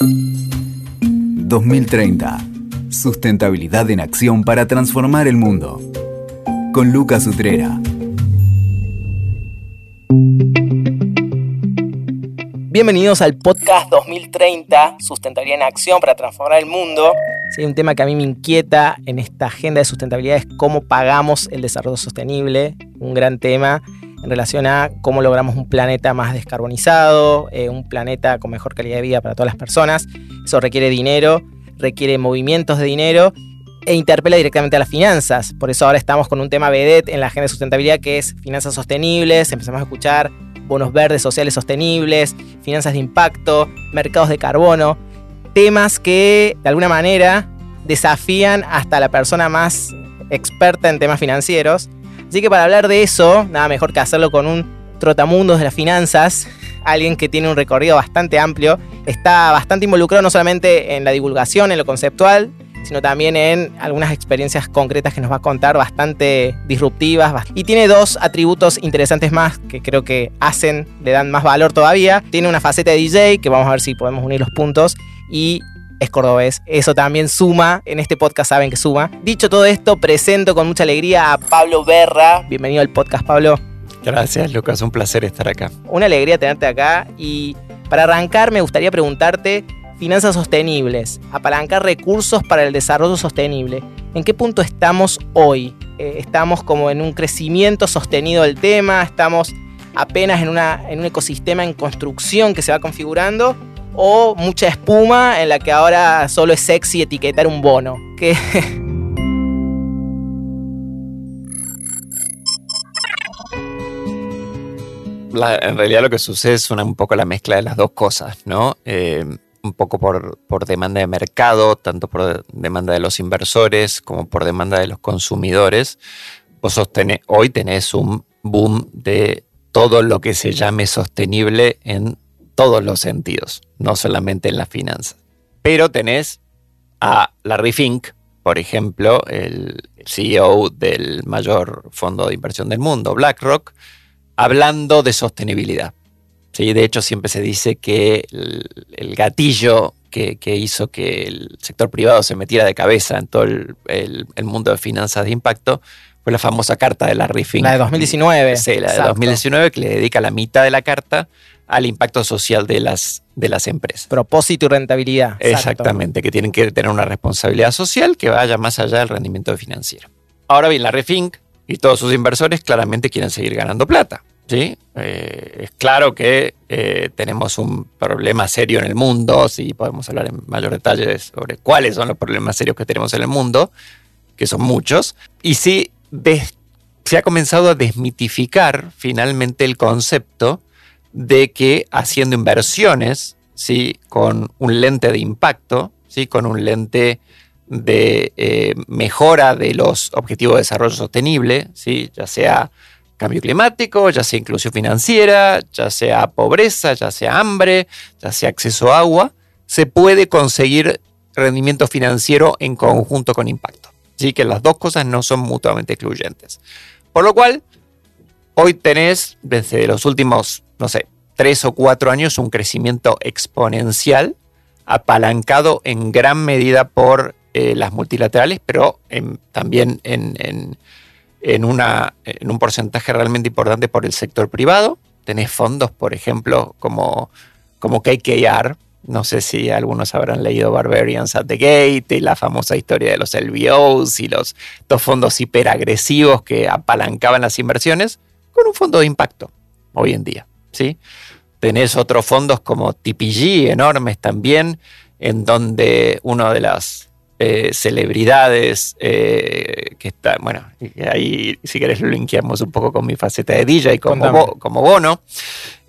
2030. Sustentabilidad en acción para transformar el mundo. Con Lucas Utrera. Bienvenidos al podcast 2030, Sustentabilidad en Acción para Transformar el Mundo. Sí, un tema que a mí me inquieta en esta agenda de sustentabilidad es cómo pagamos el desarrollo sostenible, un gran tema en relación a cómo logramos un planeta más descarbonizado, eh, un planeta con mejor calidad de vida para todas las personas. Eso requiere dinero, requiere movimientos de dinero e interpela directamente a las finanzas. Por eso ahora estamos con un tema vedette en la agenda de sustentabilidad que es finanzas sostenibles. Empezamos a escuchar bonos verdes sociales sostenibles, finanzas de impacto, mercados de carbono, temas que de alguna manera desafían hasta la persona más experta en temas financieros. Así que para hablar de eso, nada mejor que hacerlo con un trotamundos de las finanzas, alguien que tiene un recorrido bastante amplio, está bastante involucrado no solamente en la divulgación, en lo conceptual, sino también en algunas experiencias concretas que nos va a contar, bastante disruptivas. Y tiene dos atributos interesantes más que creo que hacen, le dan más valor todavía. Tiene una faceta de DJ, que vamos a ver si podemos unir los puntos, y es cordobés. Eso también suma, en este podcast saben que suma. Dicho todo esto, presento con mucha alegría a Pablo Berra. Bienvenido al podcast, Pablo. Gracias, Lucas, un placer estar acá. Una alegría tenerte acá y para arrancar me gustaría preguntarte finanzas sostenibles, apalancar recursos para el desarrollo sostenible. ¿En qué punto estamos hoy? Eh, ¿Estamos como en un crecimiento sostenido del tema? ¿Estamos apenas en, una, en un ecosistema en construcción que se va configurando? ¿O mucha espuma en la que ahora solo es sexy etiquetar un bono? ¿Qué? en realidad lo que sucede es una, un poco la mezcla de las dos cosas, ¿no? Eh, un poco por, por, demanda de mercado, tanto por demanda de los inversores como por demanda de los consumidores. Hoy tenés un boom de todo lo que se llame sostenible en todos los sentidos, no solamente en las finanzas. Pero tenés a Larry Fink, por ejemplo, el CEO del mayor fondo de inversión del mundo, BlackRock, hablando de sostenibilidad. Sí, de hecho, siempre se dice que el, gatillo que, hizo que el sector privado se metiera de cabeza en todo el, mundo de finanzas de impacto fue la famosa carta de Larry Fink. La de 2019. Sí, la de 2019, que le dedica la mitad de la carta al impacto social de las, de las empresas. Propósito y rentabilidad. Exactamente, que tienen que tener una responsabilidad social que vaya más allá del rendimiento financiero. Ahora bien, Larry Fink y todos sus inversores claramente quieren seguir ganando plata. ¿sí? Eh, es claro que eh, tenemos un problema serio en el mundo, si podemos hablar en mayor detalle sobre cuáles son los problemas serios que tenemos en el mundo, que son muchos, y si se ha comenzado a desmitificar finalmente el concepto de que haciendo inversiones, ¿sí? con un lente de impacto, ¿sí? con un lente de eh, mejora de los objetivos de desarrollo sostenible, ¿sí? ya sea cambio climático, ya sea inclusión financiera, ya sea pobreza, ya sea hambre, ya sea acceso a agua, se puede conseguir rendimiento financiero en conjunto con impacto. Así que las dos cosas no son mutuamente excluyentes. Por lo cual, hoy tenés desde los últimos, no sé, tres o cuatro años un crecimiento exponencial apalancado en gran medida por eh, las multilaterales, pero también en un porcentaje realmente importante por el sector privado. Tenés fondos, por ejemplo, como, como KKR. No sé si algunos habrán leído Barbarians at the Gate y la famosa historia de los LBOs y los dos fondos hiperagresivos que apalancaban las inversiones con un fondo de impacto hoy en día. ¿Sí? Tenés otros fondos como TPG, enormes también, en donde uno de las eh, celebridades eh, que está, bueno, ahí si querés lo linkeamos un poco con mi faceta de DJ como, como Bono,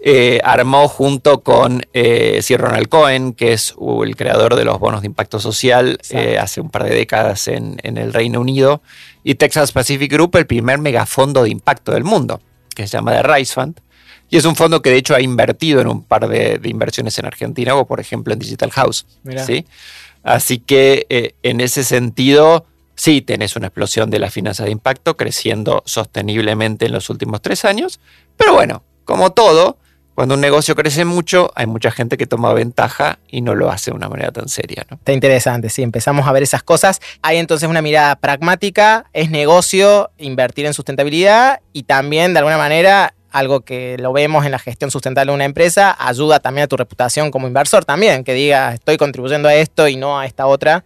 eh, armó junto con Sir Ronald Cohen, que es el creador de los bonos de impacto social hace un par de décadas en, el Reino Unido, y Texas Pacific Group, el primer megafondo de impacto del mundo, que se llama The Rice Fund. Y es un fondo que de hecho ha invertido en un par de, inversiones en Argentina, o por ejemplo en Digital House. ¿sí? Así que eh, en ese sentido, sí, tenés una explosión de la finanzas de impacto creciendo sosteniblemente en los últimos tres años, pero bueno, como todo, Cuando un negocio crece mucho, hay mucha gente que toma ventaja y no lo hace de una manera tan seria. ¿no? Está interesante, sí, empezamos a ver esas cosas. Hay entonces una mirada pragmática, es negocio invertir en sustentabilidad y también de alguna manera algo que lo vemos en la gestión sustentable de una empresa, ayuda también a tu reputación como inversor también, que diga estoy contribuyendo a esto y no a esta otra.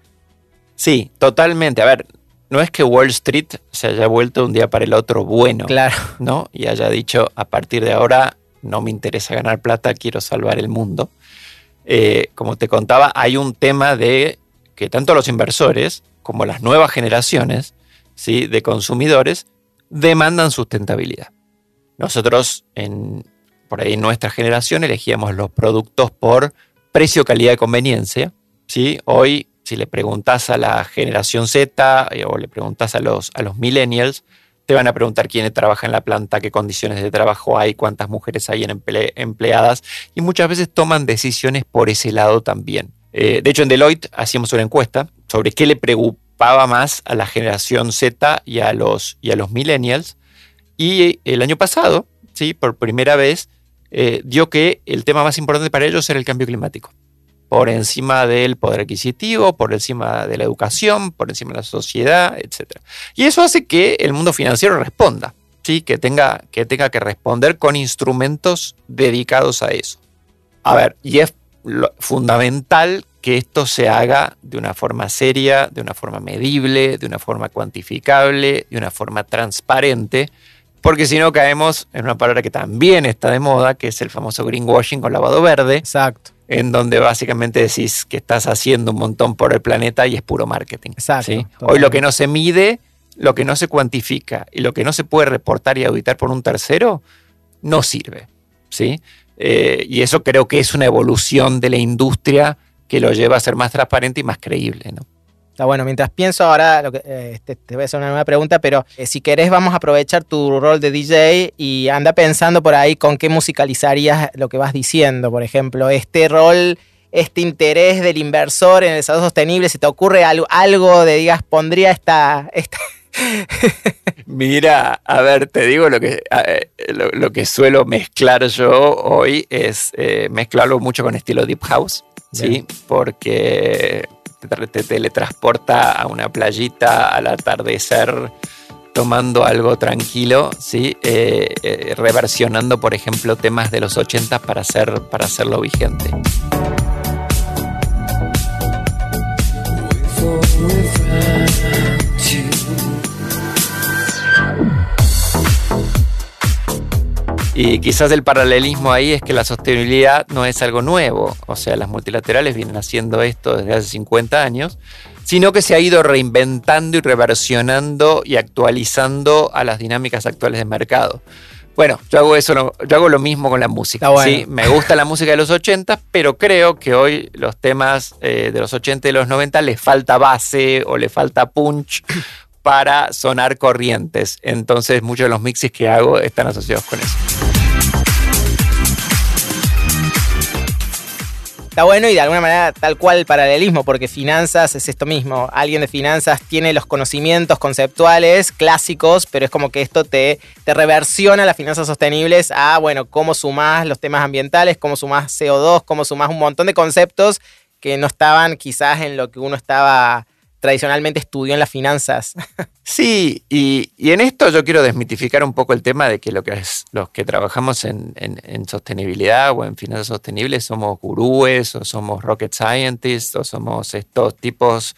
Sí, totalmente. A ver, no es que Wall Street se haya vuelto un día para el otro bueno, claro. ¿no? Y haya dicho a partir de ahora no me interesa ganar plata, quiero salvar el mundo. Eh, como te contaba, hay un tema de que tanto los inversores como las nuevas generaciones ¿sí? de consumidores demandan sustentabilidad. Nosotros, por ahí en nuestra generación, elegíamos los productos por precio, calidad y conveniencia. Hoy, si le preguntas a la generación Z eh, o le preguntas a los, a los millennials, te van a preguntar quién trabaja en la planta, qué condiciones de trabajo hay, cuántas mujeres hay en empleadas y muchas veces toman decisiones por ese lado también. Eh, de hecho, en Deloitte hacíamos una encuesta sobre qué le preocupaba más a la generación Z y a los, y a los millennials. Y el año pasado, ¿sí? por primera vez, eh, dio que el tema más importante para ellos era el cambio climático por encima del poder adquisitivo, por encima de la educación, por encima de la sociedad, etc. Y eso hace que el mundo financiero responda, ¿sí? que, tenga, que tenga que responder con instrumentos dedicados a eso. A ver, y es fundamental que esto se haga de una forma seria, de una forma medible, de una forma cuantificable, de una forma transparente, porque si no caemos en una palabra que también está de moda, que es el famoso greenwashing o lavado verde. Exacto en donde básicamente decís que estás haciendo un montón por el planeta y es puro marketing. Exacto. Hoy lo que no se mide, lo que no se cuantifica y lo que no se puede reportar y auditar por un tercero, no sirve. ¿sí? Eh, y eso creo que es una evolución de la industria que lo lleva a ser más transparente y más creíble. ¿no? Está bueno, mientras pienso ahora, lo que, eh, te, voy a hacer una nueva pregunta, pero eh, si querés vamos a aprovechar tu rol de DJ y anda pensando por ahí con qué musicalizarías lo que vas diciendo. Por ejemplo, este rol, este interés del inversor en el desarrollo sostenible, si te ocurre algo, algo de, digas, pondría esta... esta Mira, a ver, te digo lo que, eh, lo, que suelo mezclar yo hoy es mezclarlo mucho con estilo Deep House, ¿sí? Porque te, teletransporta a una playita al atardecer tomando algo tranquilo, ¿sí? Eh, eh, reversionando, por ejemplo, temas de los 80 para, hacer, para hacerlo vigente. Y quizás el paralelismo ahí es que la sostenibilidad no es algo nuevo, o sea, las multilaterales vienen haciendo esto desde hace 50 años, sino que se ha ido reinventando y reversionando y actualizando a las dinámicas actuales de mercado. Bueno, yo hago eso, yo hago lo mismo con la música. ¿sí? Me gusta la música de los 80, pero creo que hoy los temas eh, de los 80 y los 90 les falta base o le falta punch para sonar corrientes. Entonces muchos de los mixes que hago están asociados con eso. Está bueno y de alguna manera tal cual el paralelismo, porque finanzas es esto mismo. Alguien de finanzas tiene los conocimientos conceptuales clásicos, pero es como que esto te, te reversiona las finanzas sostenibles a, bueno, cómo sumás los temas ambientales, cómo sumás CO2, cómo sumás un montón de conceptos que no estaban quizás en lo que uno estaba tradicionalmente estudió en las finanzas. Sí, y, en esto yo quiero desmitificar un poco el tema de que, lo que los que trabajamos en, sostenibilidad o en finanzas sostenibles somos gurúes o somos rocket scientists o somos estos tipos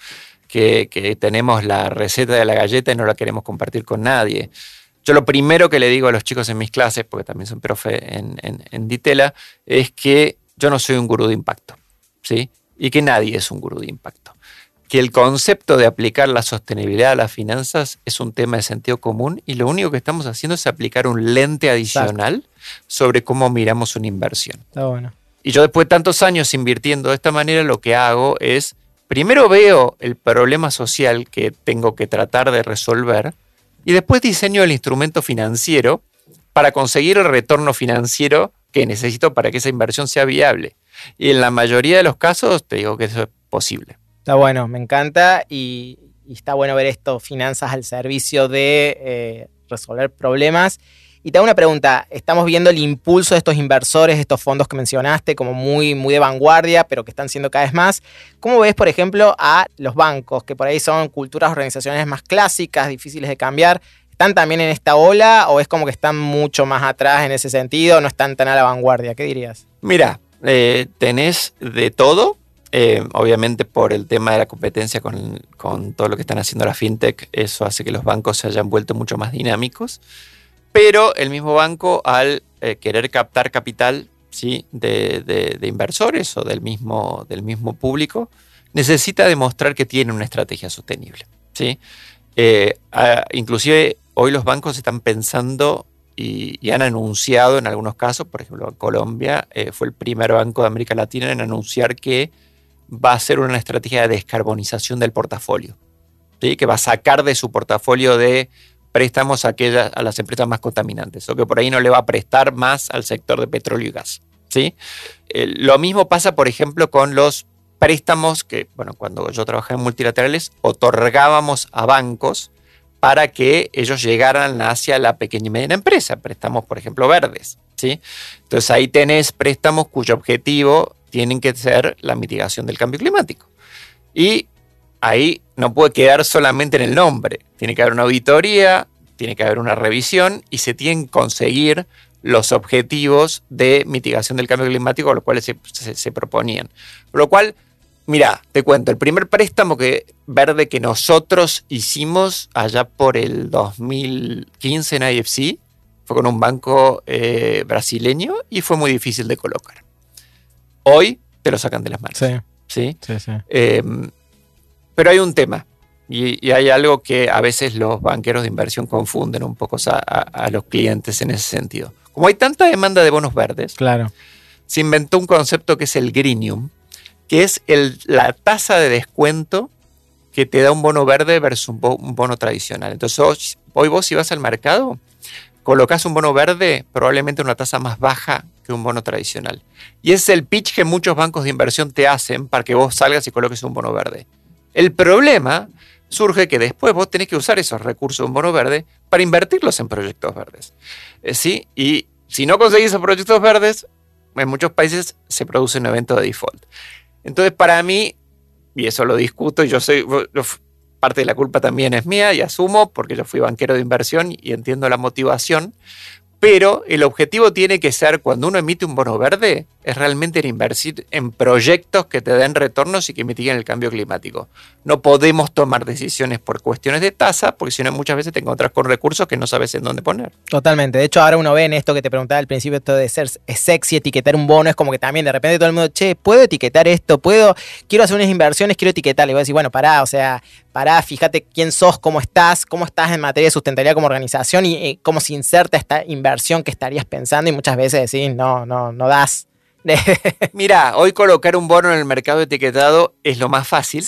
que, que tenemos la receta de la galleta y no la queremos compartir con nadie. Yo lo primero que le digo a los chicos en mis clases, porque también son profe en, en, Ditela, es que yo no soy un gurú de impacto, ¿sí? Y que nadie es un gurú de impacto que el concepto de aplicar la sostenibilidad a las finanzas es un tema de sentido común y lo único que estamos haciendo es aplicar un lente adicional sobre cómo miramos una inversión. Está bueno. Y yo después de tantos años invirtiendo de esta manera, lo que hago es, primero veo el problema social que tengo que tratar de resolver y después diseño el instrumento financiero para conseguir el retorno financiero que necesito para que esa inversión sea viable. Y en la mayoría de los casos te digo que eso es posible. Está bueno, me encanta y, está bueno ver esto, finanzas al servicio de eh, resolver problemas. Y te hago una pregunta, estamos viendo el impulso de estos inversores, estos fondos que mencionaste, como muy, muy de vanguardia, pero que están siendo cada vez más. ¿Cómo ves, por ejemplo, a los bancos, que por ahí son culturas organizacionales más clásicas, difíciles de cambiar? ¿Están también en esta ola o es como que están mucho más atrás en ese sentido, no están tan a la vanguardia? ¿Qué dirías? Mira, eh, tenés de todo. Eh, obviamente por el tema de la competencia con, todo lo que están haciendo la fintech, eso hace que los bancos se hayan vuelto mucho más dinámicos. Pero el mismo banco, al eh, querer captar capital ¿sí? De, inversores o del mismo, del mismo público, necesita demostrar que tiene una estrategia sostenible. ¿sí? inclusive hoy los bancos están pensando y, han anunciado en algunos casos, por ejemplo, Colombia eh, fue el primer banco de América Latina en anunciar que va a ser una estrategia de descarbonización del portafolio, ¿sí? que va a sacar de su portafolio de préstamos a, aquellas, a las empresas más contaminantes, o que por ahí no le va a prestar más al sector de petróleo y gas. ¿sí? Eh, lo mismo pasa, por ejemplo, con los préstamos que, bueno, cuando yo trabajé en multilaterales, otorgábamos a bancos para que ellos llegaran hacia la pequeña y mediana empresa, préstamos, por ejemplo, verdes. ¿sí? Entonces ahí tenés préstamos cuyo objetivo tienen que ser la mitigación del cambio climático. Y ahí no puede quedar solamente en el nombre, tiene que haber una auditoría, tiene que haber una revisión y se tienen que conseguir los objetivos de mitigación del cambio climático, los cuales se, se proponían. Por lo cual, Mira, te cuento, el primer préstamo que, verde que nosotros hicimos allá por el 2015 en IFC fue con un banco eh, brasileño y fue muy difícil de colocar. Hoy te lo sacan de las manos. Sí. ¿sí? sí, em, pero hay un tema y, hay algo que a veces los banqueros de inversión confunden un poco a, a los clientes en ese sentido. Como hay tanta demanda de bonos verdes, claro. se inventó un concepto que es el greenium, que es la tasa de descuento que te da un bono verde versus un, bono tradicional. Entonces, hoy, vos si vas al mercado, colocas un bono verde probablemente una tasa más baja que un bono tradicional. Y es el pitch que muchos bancos de inversión te hacen para que vos salgas y coloques un bono verde. El problema surge que después vos tenés que usar esos recursos de un bono verde para invertirlos en proyectos verdes. Eh, ¿Sí? Y si no conseguís esos proyectos verdes, en muchos países se produce un evento de default. Entonces, para mí, y eso lo discuto, yo soy, parte de la culpa también es mía y asumo, porque yo fui banquero de inversión y entiendo la motivación, pero el objetivo tiene que ser, cuando uno emite un bono verde, es realmente invertir en proyectos que te den retornos y que mitiguen el cambio climático. No podemos tomar decisiones por cuestiones de tasa, porque si no muchas veces te encuentras con recursos que no sabes en dónde poner. Totalmente. De hecho, ahora uno ve en esto que te preguntaba al principio, esto de ser sexy, etiquetar un bono, es como que también de repente todo el mundo, che, ¿puedo etiquetar esto? ¿Puedo? Quiero hacer unas inversiones, quiero etiquetar. Y voy a decir, bueno, pará, o sea, pará, fíjate quién sos, cómo estás, cómo estás en materia de sustentabilidad como organización y, cómo se inserta esta inversión que estarías pensando y muchas veces decís, no, no, no das. Mira, hoy colocar un bono en el mercado etiquetado es lo más fácil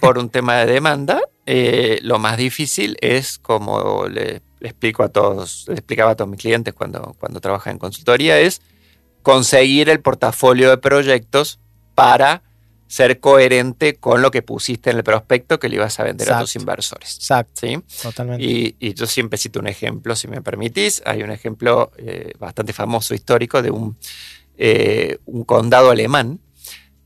por un tema de demanda. Eh, lo más difícil es, como le, explico a todos, le explicaba a todos mis clientes cuando, cuando trabajan en consultoría, es conseguir el portafolio de proyectos para ser coherente con lo que pusiste en el prospecto que le ibas a vender a tus inversores. Exacto. ¿sí? Totalmente. Y, yo siempre cito un ejemplo, si me permitís. Hay un ejemplo eh, bastante famoso histórico de un, eh, un condado alemán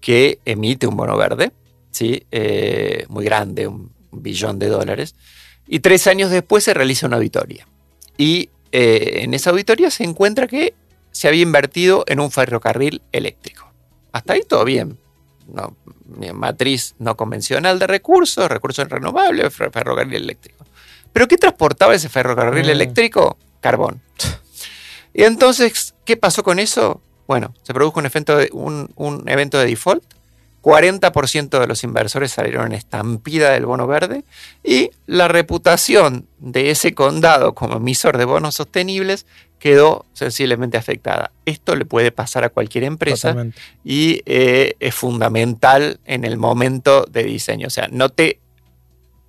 que emite un bono verde, ¿sí? Eh, muy grande, un billón de dólares. Y tres años después se realiza una auditoría. Y en esa auditoría se encuentra que se había invertido en un ferrocarril eléctrico. Hasta ahí todo bien no, matriz no convencional de recursos, recursos renovables, ferrocarril eléctrico. ¿Pero qué transportaba ese ferrocarril mm. eléctrico? Carbón. Y entonces, ¿qué pasó con eso? Bueno, se produjo un evento de, un, evento de default. 40% de los inversores salieron en estampida del bono verde y la reputación de ese condado como emisor de bonos sostenibles quedó sensiblemente afectada. Esto le puede pasar a cualquier empresa y eh, es fundamental en el momento de diseño. O sea, no te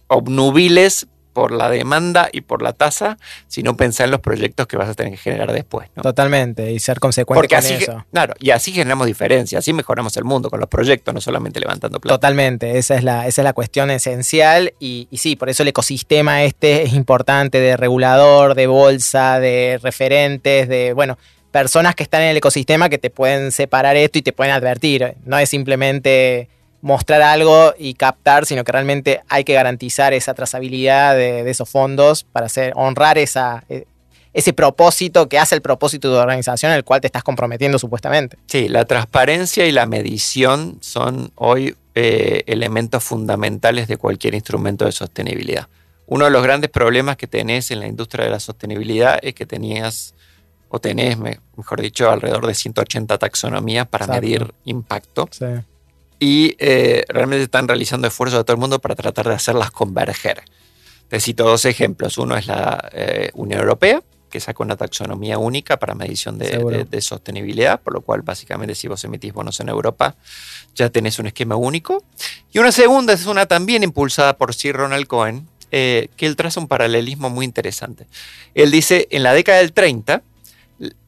obnubiles por la demanda y por la tasa, sino pensar en los proyectos que vas a tener que generar después. Totalmente, y ser consecuente Porque con así, eso. Claro, y así generamos diferencia, así mejoramos el mundo con los proyectos, no solamente levantando plata. Totalmente, esa es la, esa es la cuestión esencial y, y sí, por eso el ecosistema este es importante de regulador, de bolsa, de referentes, de, bueno, personas que están en el ecosistema que te pueden separar esto y te pueden advertir. No es simplemente mostrar algo y captar, sino que realmente hay que garantizar esa trazabilidad de, de esos fondos para hacer, honrar esa, e, ese propósito que hace el propósito de la organización al cual te estás comprometiendo supuestamente. Sí, la transparencia y la medición son hoy eh, elementos fundamentales de cualquier instrumento de sostenibilidad. Uno de los grandes problemas que tenés en la industria de la sostenibilidad es que tenías o tenés, mejor dicho, alrededor de 180 taxonomías para Exacto. medir impacto. Sí. Y eh, realmente están realizando esfuerzos de todo el mundo para tratar de hacerlas converger. Te cito dos ejemplos. Uno es la eh, Unión Europea, que sacó una taxonomía única para medición de, de, de, sostenibilidad, por lo cual básicamente si vos emitís bonos en Europa ya tenés un esquema único. Y una segunda es una también impulsada por Sir Ronald Cohen, eh, que él traza un paralelismo muy interesante. Él dice, en la década del 30,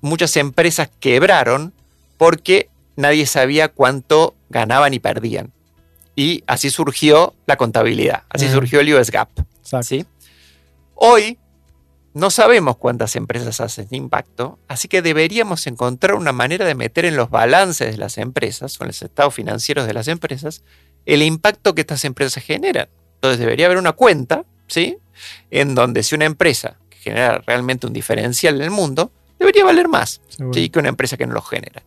muchas empresas quebraron porque nadie sabía cuánto ganaban y perdían. Y así surgió la contabilidad, así surgió el US GAAP. ¿sí? Hoy no sabemos cuántas empresas hacen impacto, así que deberíamos encontrar una manera de meter en los balances de las empresas o en los estados financieros de las empresas el impacto que estas empresas generan. Entonces debería haber una cuenta, ¿sí? En donde si una empresa genera realmente un diferencial en el mundo, debería valer más ¿sí? que una empresa que no lo genera.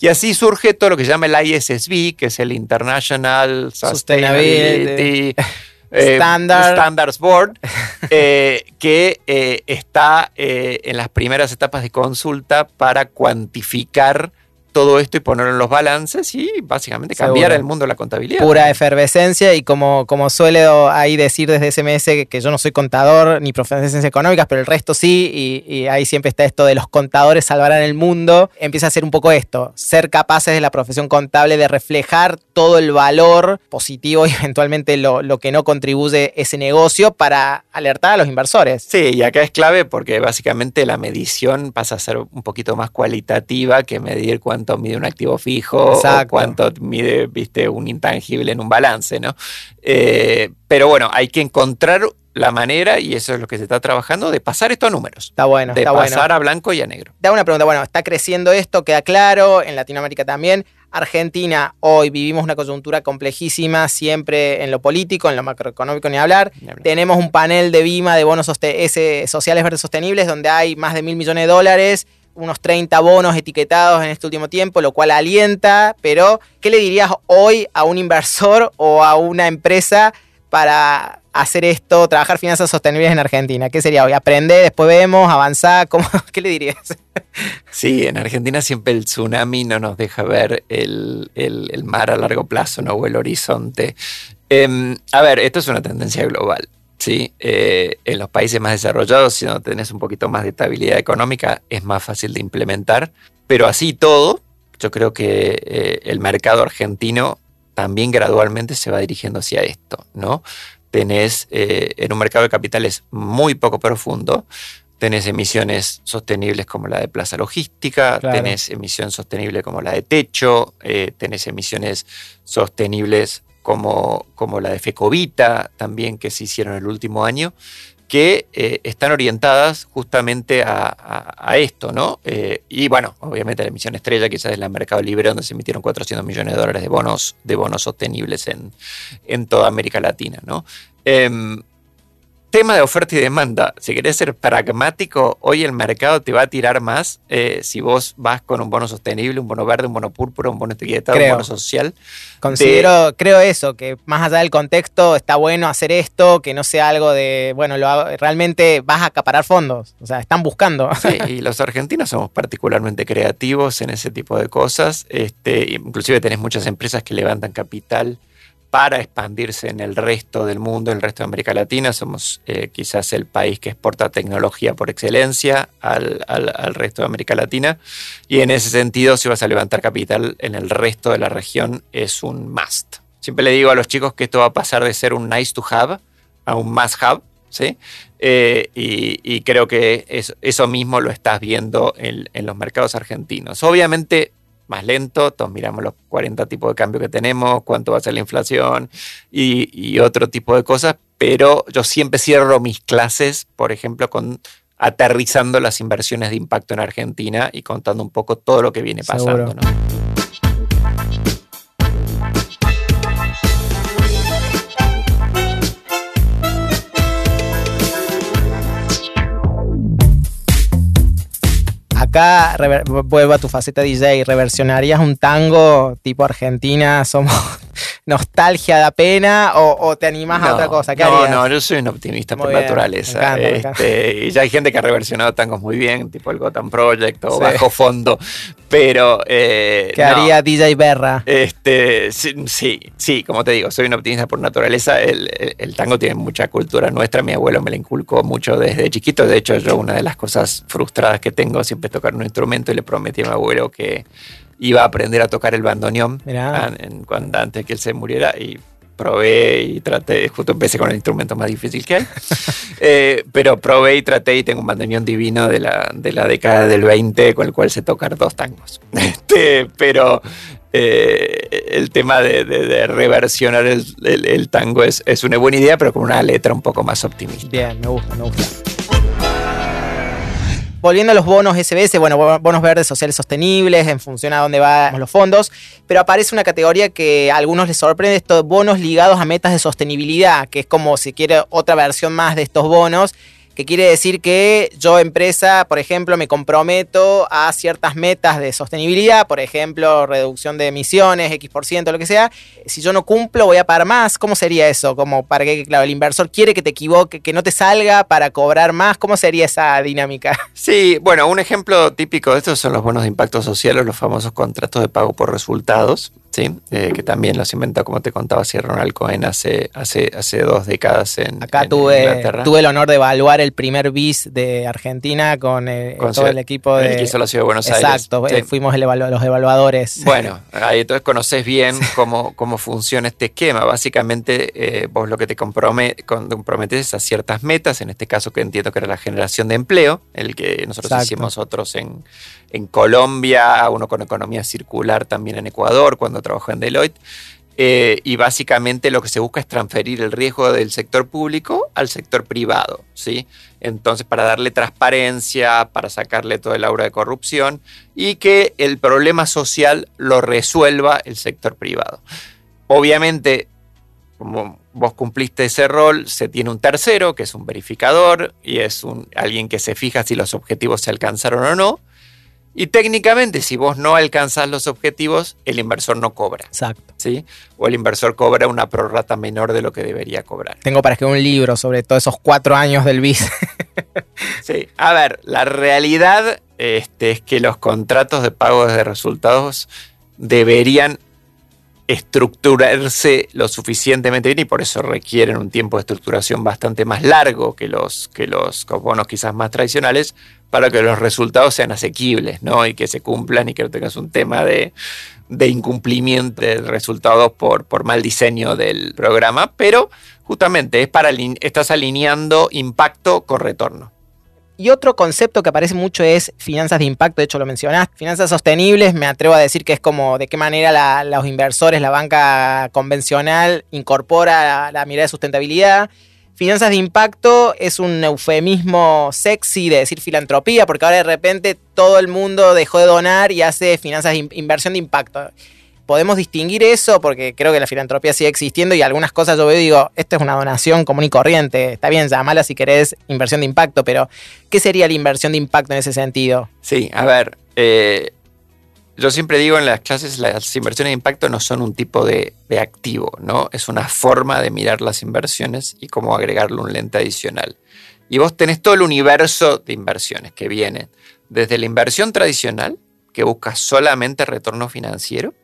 Y así surge todo lo que se llama el ISSB, que es el International Sustainability, Eh, Standard. Standards Board, eh, que eh, está en las primeras etapas de consulta para cuantificar todo esto y ponerlo en los balances y básicamente cambiar Seguro. el mundo de la contabilidad. Pura efervescencia y como, como suele ahí decir desde SMS que, que yo no soy contador ni profesor de ciencias económicas, pero el resto sí, y, y, ahí siempre está esto de los contadores salvarán el mundo, empieza a ser un poco esto, ser capaces de la profesión contable de reflejar todo el valor positivo y eventualmente lo, lo que no contribuye ese negocio para alertar a los inversores. Sí, y acá es clave porque básicamente la medición pasa a ser un poquito más cualitativa que medir cuánto cuánto mide un activo fijo Exacto. o cuánto mide, viste, un intangible en un balance, ¿no? Eh, pero bueno, hay que encontrar la manera, y eso es lo que se está trabajando, de pasar esto a números. Está bueno. De está pasar bueno. a blanco y a negro. Hago una pregunta, bueno, está creciendo esto, queda claro, en Latinoamérica también. Argentina, hoy vivimos una coyuntura complejísima, siempre en lo político, en lo macroeconómico, ni hablar. Ni hablar. Tenemos un panel de BIMA de bonos sociales verdes sostenibles, donde hay más de mil millones de dólares unos 30 bonos etiquetados en este último tiempo, lo cual alienta, pero ¿qué le dirías hoy a un inversor o a una empresa para hacer esto, trabajar finanzas sostenibles en Argentina? ¿Qué sería hoy? ¿Aprender, después vemos, avanzar? ¿Cómo, ¿Qué le dirías? Sí, en Argentina siempre el tsunami no nos deja ver el, el, mar a largo plazo ¿no? o el horizonte. Eh, a ver, esto es una tendencia global. ¿Sí? Eh, en los países más desarrollados, si no tenés un poquito más de estabilidad económica, es más fácil de implementar. Pero así todo, yo creo que eh, el mercado argentino también gradualmente se va dirigiendo hacia esto, ¿no? Tenés eh, en un mercado de capitales muy poco profundo, tenés emisiones sostenibles como la de plaza logística, claro. tenés emisión sostenible como la de techo, tenés emisiones sostenibles como, como la de Fecovita, también que se hicieron el último año, que eh, están orientadas justamente a, esto, ¿no? Eh, y bueno, obviamente la emisión estrella quizás es la Mercado Libre, donde se emitieron 400 millones de dólares de bonos, de bonos sostenibles en, en toda América Latina, ¿no? Eh, tema de oferta y demanda. Si querés ser pragmático, hoy el mercado te va a tirar más eh, si vos vas con un bono sostenible, un bono verde, un bono púrpura, un bono etiquetado, creo. un bono social. Considero, de... creo eso, que más allá del contexto está bueno hacer esto, que no sea algo de, bueno, lo hago, realmente vas a acaparar fondos. O sea, están buscando. Sí, y los argentinos somos particularmente creativos en ese tipo de cosas. Este, inclusive tenés muchas empresas que levantan capital para expandirse en el resto del mundo, en el resto de América Latina. Somos eh, quizás el país que exporta tecnología por excelencia al, al, al, resto de América Latina. Y en ese sentido, si vas a levantar capital en el resto de la región, es un must. Siempre le digo a los chicos que esto va a pasar de ser un nice to have a un must have. ¿sí? Eh, y, creo que eso mismo lo estás viendo en, los mercados argentinos. Obviamente más lento, todos miramos los 40 tipos de cambio que tenemos, cuánto va a ser la inflación y, y otro tipo de cosas, pero yo siempre cierro mis clases, por ejemplo, con aterrizando las inversiones de impacto en Argentina y contando un poco todo lo que viene pasando. Acá vuelvo a tu faceta DJ, reversionarías un tango tipo Argentina, somos nostalgia da pena o, te animás a otra cosa? no, no, yo soy un optimista por naturaleza. Este, y ya hay gente que ha reversionado tangos muy bien, tipo el Gotham Project o Bajo Fondo, pero... Eh, ¿Qué haría DJ Berra? Este, sí, sí, como te digo, soy un optimista por naturaleza. El, el, tango tiene mucha cultura nuestra, mi abuelo me la inculcó mucho desde chiquito. De hecho, yo una de las cosas frustradas que tengo siempre es tocar un instrumento y le prometí a mi abuelo que iba a aprender a tocar el bandoneón en, cuando, antes que él se muriera y probé y traté, justo empecé con el instrumento más difícil que hay, eh, pero probé y traté y tengo un bandoneón divino de la, de la década del 20 con el cual sé tocar dos tangos. Este, pero eh, el tema de, reversionar el, tango es, es, una buena idea, pero con una letra un poco más optimista. Bien, me gusta, me gusta volviendo a los bonos SBS, bueno, bonos verdes sociales sostenibles en función a dónde van los fondos, pero aparece una categoría que a algunos les sorprende, estos bonos ligados a metas de sostenibilidad, que es como si quiere otra versión más de estos bonos que quiere decir que yo empresa, por ejemplo, me comprometo a ciertas metas de sostenibilidad, por ejemplo, reducción de emisiones, X por ciento, lo que sea. Si yo no cumplo, voy a pagar más. ¿Cómo sería eso? Como para que, claro, el inversor quiere que te equivoque, que no te salga para cobrar más. ¿Cómo sería esa dinámica? Sí, bueno, un ejemplo típico de esto son los bonos de impacto social o los famosos contratos de pago por resultados. ¿Sí? Eh, que también los inventó, como te contaba, si Ronald Cohen hace, hace, hace dos décadas en Acá tuve, tuve el honor de evaluar el primer bis de Argentina con, eh, todo el equipo de... El que hizo la Ciudad de Buenos Aires. Exacto, eh, fuimos los evaluadores. Bueno, ahí entonces conoces bien cómo, cómo funciona este esquema. Básicamente, vos lo que te comprometes es a ciertas metas, en este caso que entiendo que era la generación de empleo, el que nosotros hicimos otros en, en Colombia, uno con economía circular también en Ecuador, cuando trabajó en Deloitte. Eh, y básicamente lo que se busca es transferir el riesgo del sector público al sector privado, ¿sí? Entonces, para darle transparencia, para sacarle todo el aura de corrupción y que el problema social lo resuelva el sector privado. Obviamente, como vos cumpliste ese rol, se tiene un tercero, que es un verificador, y es un, alguien que se fija si los objetivos se alcanzaron o no. Y técnicamente, si vos no alcanzás los objetivos, el inversor no cobra. Exacto. ¿sí? O el inversor cobra una prorrata menor de lo que debería cobrar. Tengo para escribir un libro sobre todos esos cuatro años del BIS. sí, a ver, la realidad este, es que los contratos de pago de resultados deberían estructurarse lo suficientemente bien y por eso requieren un tiempo de estructuración bastante más largo que los, que los quizás más tradicionales para que los resultados sean asequibles ¿no? y que se cumplan y que no tengas un tema de, incumplimiento de resultados por, por mal diseño del programa, pero justamente es para estás alineando impacto con retorno. Y otro concepto que aparece mucho es finanzas de impacto, de hecho lo mencionaste. Finanzas sostenibles, me atrevo a decir que es como de qué manera los inversores, la banca convencional incorpora la, mirada de sustentabilidad. Finanzas de impacto es un eufemismo sexy de decir filantropía, porque ahora de repente todo el mundo dejó de donar y hace finanzas de inversión de impacto podemos distinguir eso porque creo que la filantropía sigue existiendo y algunas cosas yo veo y digo, esto es una donación común y corriente, está bien, llamala si querés inversión de impacto, pero ¿qué sería la inversión de impacto en ese sentido? Sí, a ver, eh, yo siempre digo en las clases, las inversiones de impacto no son un tipo de, de, activo, ¿no? Es una forma de mirar las inversiones y cómo agregarle un lente adicional. Y vos tenés todo el universo de inversiones que vienen desde la inversión tradicional, que busca solamente retorno financiero,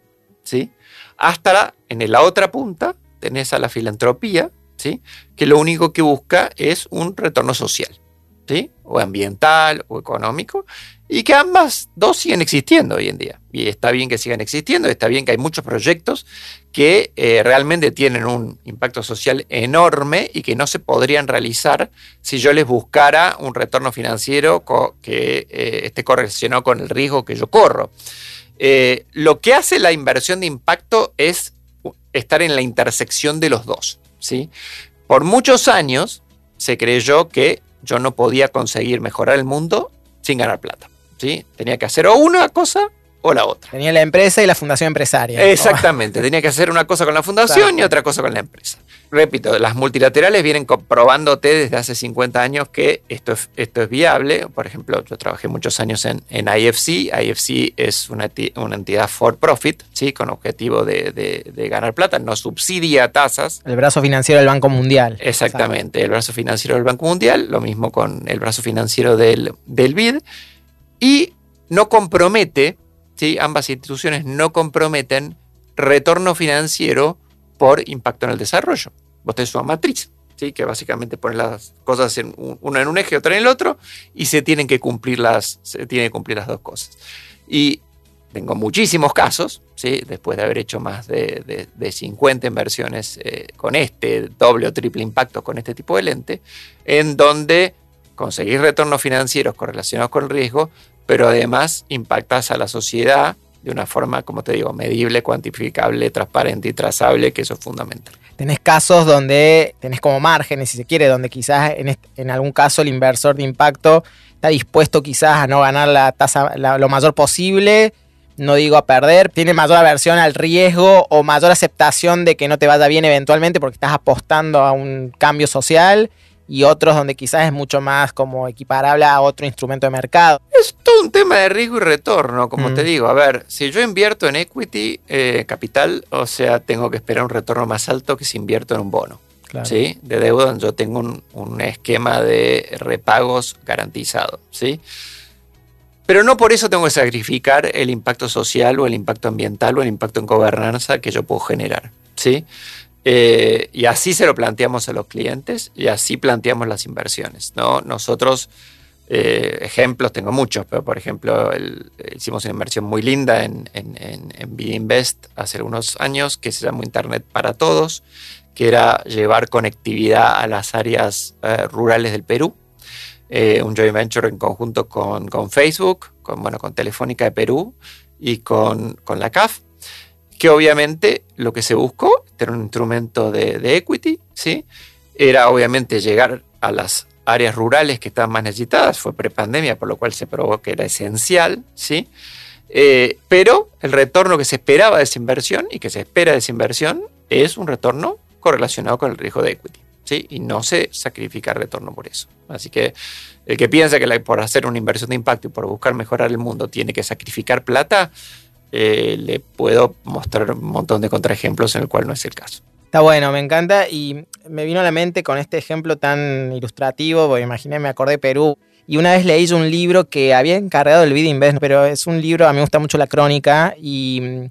¿sí? Hasta en la otra punta tenés a la filantropía, ¿sí? Que lo único que busca es un retorno social, ¿sí? o ambiental o económico, y que ambas dos siguen existiendo hoy en día. Y está bien que sigan existiendo, está bien que hay muchos proyectos que eh, realmente tienen un impacto social enorme y que no se podrían realizar si yo les buscara un retorno financiero que eh, esté correlacionado con el riesgo que yo corro. Eh, lo que hace la inversión de impacto es estar en la intersección de los dos. ¿sí? Por muchos años se creyó que yo no podía conseguir mejorar el mundo sin ganar plata. Tenía que hacer o una cosa o la otra. Tenía la empresa y la fundación empresaria. Exactamente, tenía que hacer una cosa con la fundación y otra cosa con la empresa. Repito, las multilaterales vienen comprobándote desde hace 50 años que esto es, esto es viable. Por ejemplo, yo trabajé muchos años en, en IFC. IFC es una, una, entidad for profit, ¿sí? con objetivo de, de, ganar plata, no subsidia tasas. El brazo financiero del Banco Mundial. Exactamente, el brazo financiero del Banco Mundial, lo mismo con el brazo financiero del, del BID y no compromete, ¿sí? ambas instituciones no comprometen retorno financiero por impacto en el desarrollo. Vos tenés una matriz, ¿sí? que básicamente pone las cosas en una en un eje, otra en el otro, y se tienen que cumplir las, se tienen que cumplir las dos cosas. Y tengo muchísimos casos, ¿sí? después de haber hecho más de, de, 50 inversiones eh, con este doble o triple impacto con este tipo de lente, en donde conseguís retornos financieros correlacionados con el riesgo, pero además impactas a la sociedad de una forma, como te digo, medible, cuantificable, transparente y trazable, que eso es fundamental. Tenés casos donde tenés como márgenes, si se quiere, donde quizás en, algún caso el inversor de impacto está dispuesto quizás a no ganar la tasa lo mayor posible, no digo a perder, tiene mayor aversión al riesgo o mayor aceptación de que no te vaya bien eventualmente porque estás apostando a un cambio social y otros donde quizás es mucho más como equiparable a otro instrumento de mercado. Es todo un tema de riesgo y retorno, como mm. te digo. A ver, si yo invierto en equity eh, capital, o sea, tengo que esperar un retorno más alto que si invierto en un bono. ¿sí? De deuda, yo tengo un, esquema de repagos garantizado. ¿sí? Pero no por eso tengo que sacrificar el impacto social o el impacto ambiental o el impacto en gobernanza que yo puedo generar. ¿sí? Eh, y así se lo planteamos a los clientes y así planteamos las inversiones. ¿no? Nosotros, eh, ejemplos, tengo muchos, pero por ejemplo, hicimos una inversión muy linda en, en, en, Invest hace algunos años que se llama Internet para Todos, que era llevar conectividad a las áreas eh, rurales del Perú. un joint venture en conjunto con, con Facebook, con, bueno, con Telefónica de Perú y con, con la CAF que obviamente lo que se buscó, era un instrumento de, equity, ¿sí? era obviamente llegar a las áreas rurales que estaban más necesitadas, fue prepandemia, por lo cual se probó que era esencial, ¿sí? Eh, pero el retorno que se esperaba de esa inversión y que se espera de esa inversión es un retorno correlacionado con el riesgo de equity. ¿sí? Y no se sacrifica retorno por eso. Así que el que piensa que por hacer una inversión de impacto y por buscar mejorar el mundo tiene que sacrificar plata, eh, le puedo mostrar un montón de contraejemplos en el cual no es el caso. Está bueno, me encanta y me vino a la mente con este ejemplo tan ilustrativo, porque imaginé, me acordé Perú. Y una vez leí un libro que había encargado el BID Invest, pero es un libro, a mí me gusta mucho la crónica y mm,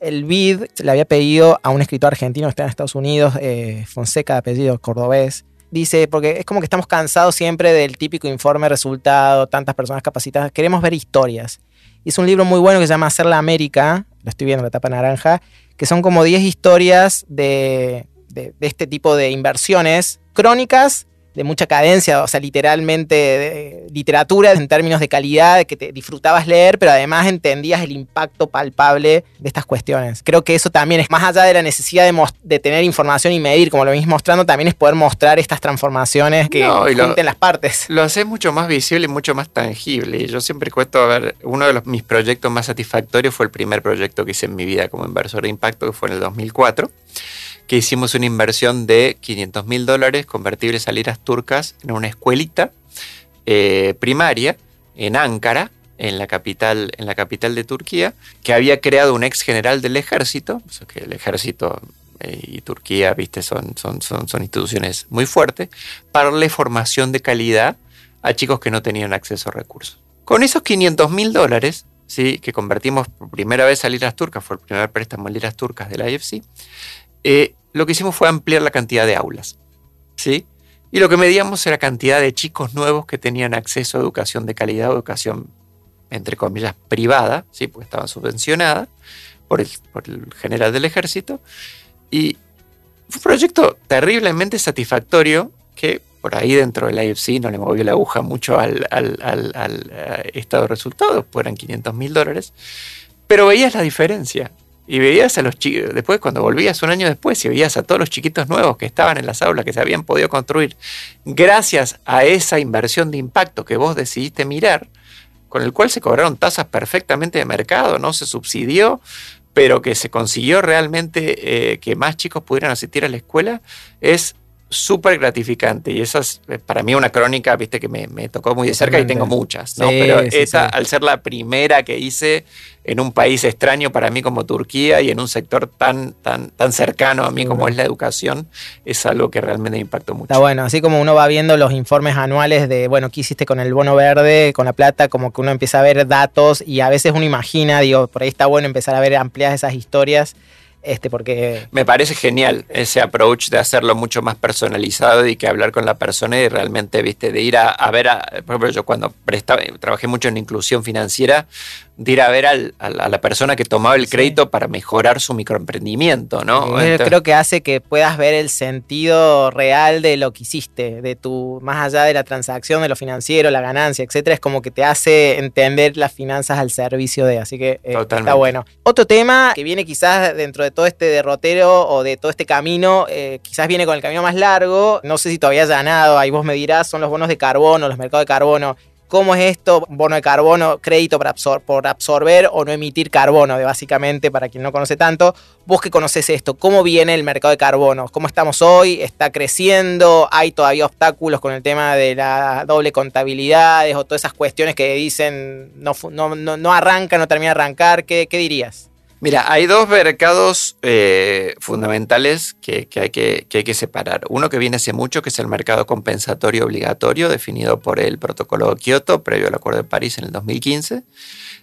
el BID le había pedido a un escritor argentino que está en Estados Unidos, eh, Fonseca de apellido cordobés, dice, porque es como que estamos cansados siempre del típico informe resultado, tantas personas capacitadas, queremos ver historias. Es un libro muy bueno que se llama Hacer la América, lo estoy viendo, la tapa naranja, que son como 10 historias de, de, de este tipo de inversiones crónicas de mucha cadencia, o sea, literalmente de, literatura en términos de calidad, que te disfrutabas leer, pero además entendías el impacto palpable de estas cuestiones. Creo que eso también es más allá de la necesidad de, tener información y medir, como lo venís mostrando, también es poder mostrar estas transformaciones que no, las partes. Lo hace mucho más visible y mucho más tangible. Y yo siempre cuento, a ver, uno de los, mis proyectos más satisfactorios fue el primer proyecto que hice en mi vida como inversor de impacto, que fue en el 2004 que hicimos una inversión de 500 mil dólares convertibles a liras turcas en una escuelita eh, primaria en Ankara, en la, capital, en la capital de Turquía, que había creado un ex general del ejército, que el ejército eh, y Turquía, viste, son, son, son, instituciones muy fuertes, para darle formación de calidad a chicos que no tenían acceso a recursos. Con esos 500 mil dólares, ¿sí? que convertimos por primera vez a liras turcas, fue el primer préstamo en liras turcas de la IFC, eh, lo que hicimos fue ampliar la cantidad de aulas. ¿sí? Y lo que medíamos era cantidad de chicos nuevos que tenían acceso a educación de calidad, educación entre comillas privada, ¿sí? porque estaban subvencionadas por el, general del ejército. Y fue un proyecto terriblemente satisfactorio que por ahí dentro del IFC no le movió la aguja mucho al, eh, estado de resultados, pues eran 500 mil dólares, pero veías la diferencia. Y veías a los chicos, después cuando volvías un año después y veías a todos los chiquitos nuevos que estaban en las aulas, que se habían podido construir, gracias a esa inversión de impacto que vos decidiste mirar, con el cual se cobraron tasas perfectamente de mercado, no se subsidió, pero que se consiguió realmente eh, que más chicos pudieran asistir a la escuela, es súper gratificante. Y esa es eh, para mí una crónica, viste, que me, tocó muy de cerca y tengo muchas, ¿no? Pero esa, al ser la primera que hice en un país extraño para mí como Turquía y en un sector tan, tan, tan cercano a mí como es la educación, es algo que realmente me impactó mucho. Está bueno, así como uno va viendo los informes anuales de, bueno, ¿qué hiciste con el bono verde, con la plata? Como que uno empieza a ver datos y a veces uno imagina, digo, por ahí está bueno empezar a ver amplias esas historias este, porque... Me parece genial ese approach de hacerlo mucho más personalizado y que hablar con la persona y realmente, viste, de ir a, ver, a, por ejemplo, yo cuando prestaba, trabajé mucho en inclusión financiera, de ir a ver a la persona que tomaba el crédito para mejorar su microemprendimiento, ¿no? creo que hace que puedas ver el sentido real de lo que hiciste, de tu, más allá de la transacción, de lo financiero, la ganancia, etcétera, es como que te hace entender las finanzas al servicio de, así que eh, está bueno. Otro tema que viene quizás dentro de todo este derrotero o de todo este camino, eh, quizás viene con el camino más largo, no sé si todavía has ganado, ahí vos me dirás, son los bonos de carbono, los mercados de carbono. ¿Cómo es esto? Bono de carbono, crédito para por absorber o no emitir carbono, básicamente, para quien no conoce tanto. Vos que conoces esto, ¿cómo viene el mercado de carbono? ¿Cómo estamos hoy? ¿Está creciendo? ¿Hay todavía obstáculos con el tema de la doble contabilidades o todas esas cuestiones que dicen no, no, no, arranca, no termina de arrancar? ¿Qué, qué dirías? Mira, hay dos mercados eh, fundamentales que, hay que, separar. Uno que viene hace mucho, que es el mercado compensatorio obligatorio, definido por el protocolo de Kioto, previo al Acuerdo de París en el 2015,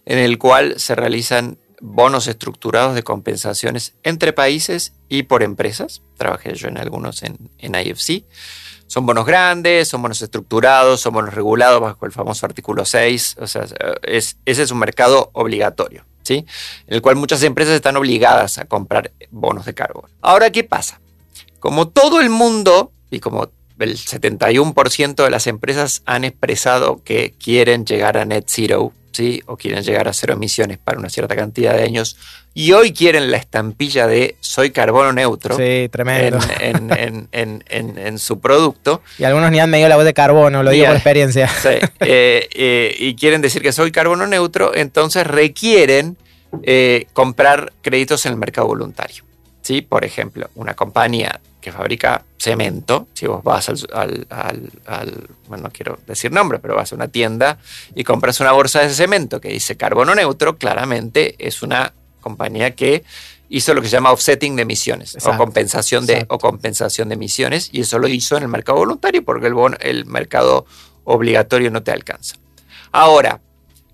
en el cual se realizan bonos estructurados de compensaciones entre países y por empresas. Trabajé yo en algunos en, en IFC. Son bonos grandes, son bonos estructurados, son bonos regulados bajo el famoso artículo 6. O sea, ese es un mercado obligatorio en el cual muchas empresas están obligadas a comprar bonos de carbono. Ahora, ¿qué pasa? Como todo el mundo y como el 71% de las empresas han expresado que quieren llegar a net zero, ¿sí? o quieren llegar a cero emisiones para una cierta cantidad de años, y hoy quieren la estampilla de soy carbono neutro En, su producto. Y algunos ni han medido la voz de carbono, lo digo por experiencia. Sí, eh, eh, y quieren decir que soy carbono neutro, entonces requieren eh, comprar créditos en el mercado voluntario. ¿sí? Por ejemplo, una compañía que fabrica cemento, si vos vas al, bueno, no quiero decir nombre, pero vas a una tienda y compras una bolsa de cemento que dice carbono neutro, claramente es una compañía que hizo lo que se llama offsetting de emisiones o, compensación de, o compensación de emisiones y eso lo hizo en el mercado voluntario porque el, el mercado obligatorio no te alcanza. Ahora,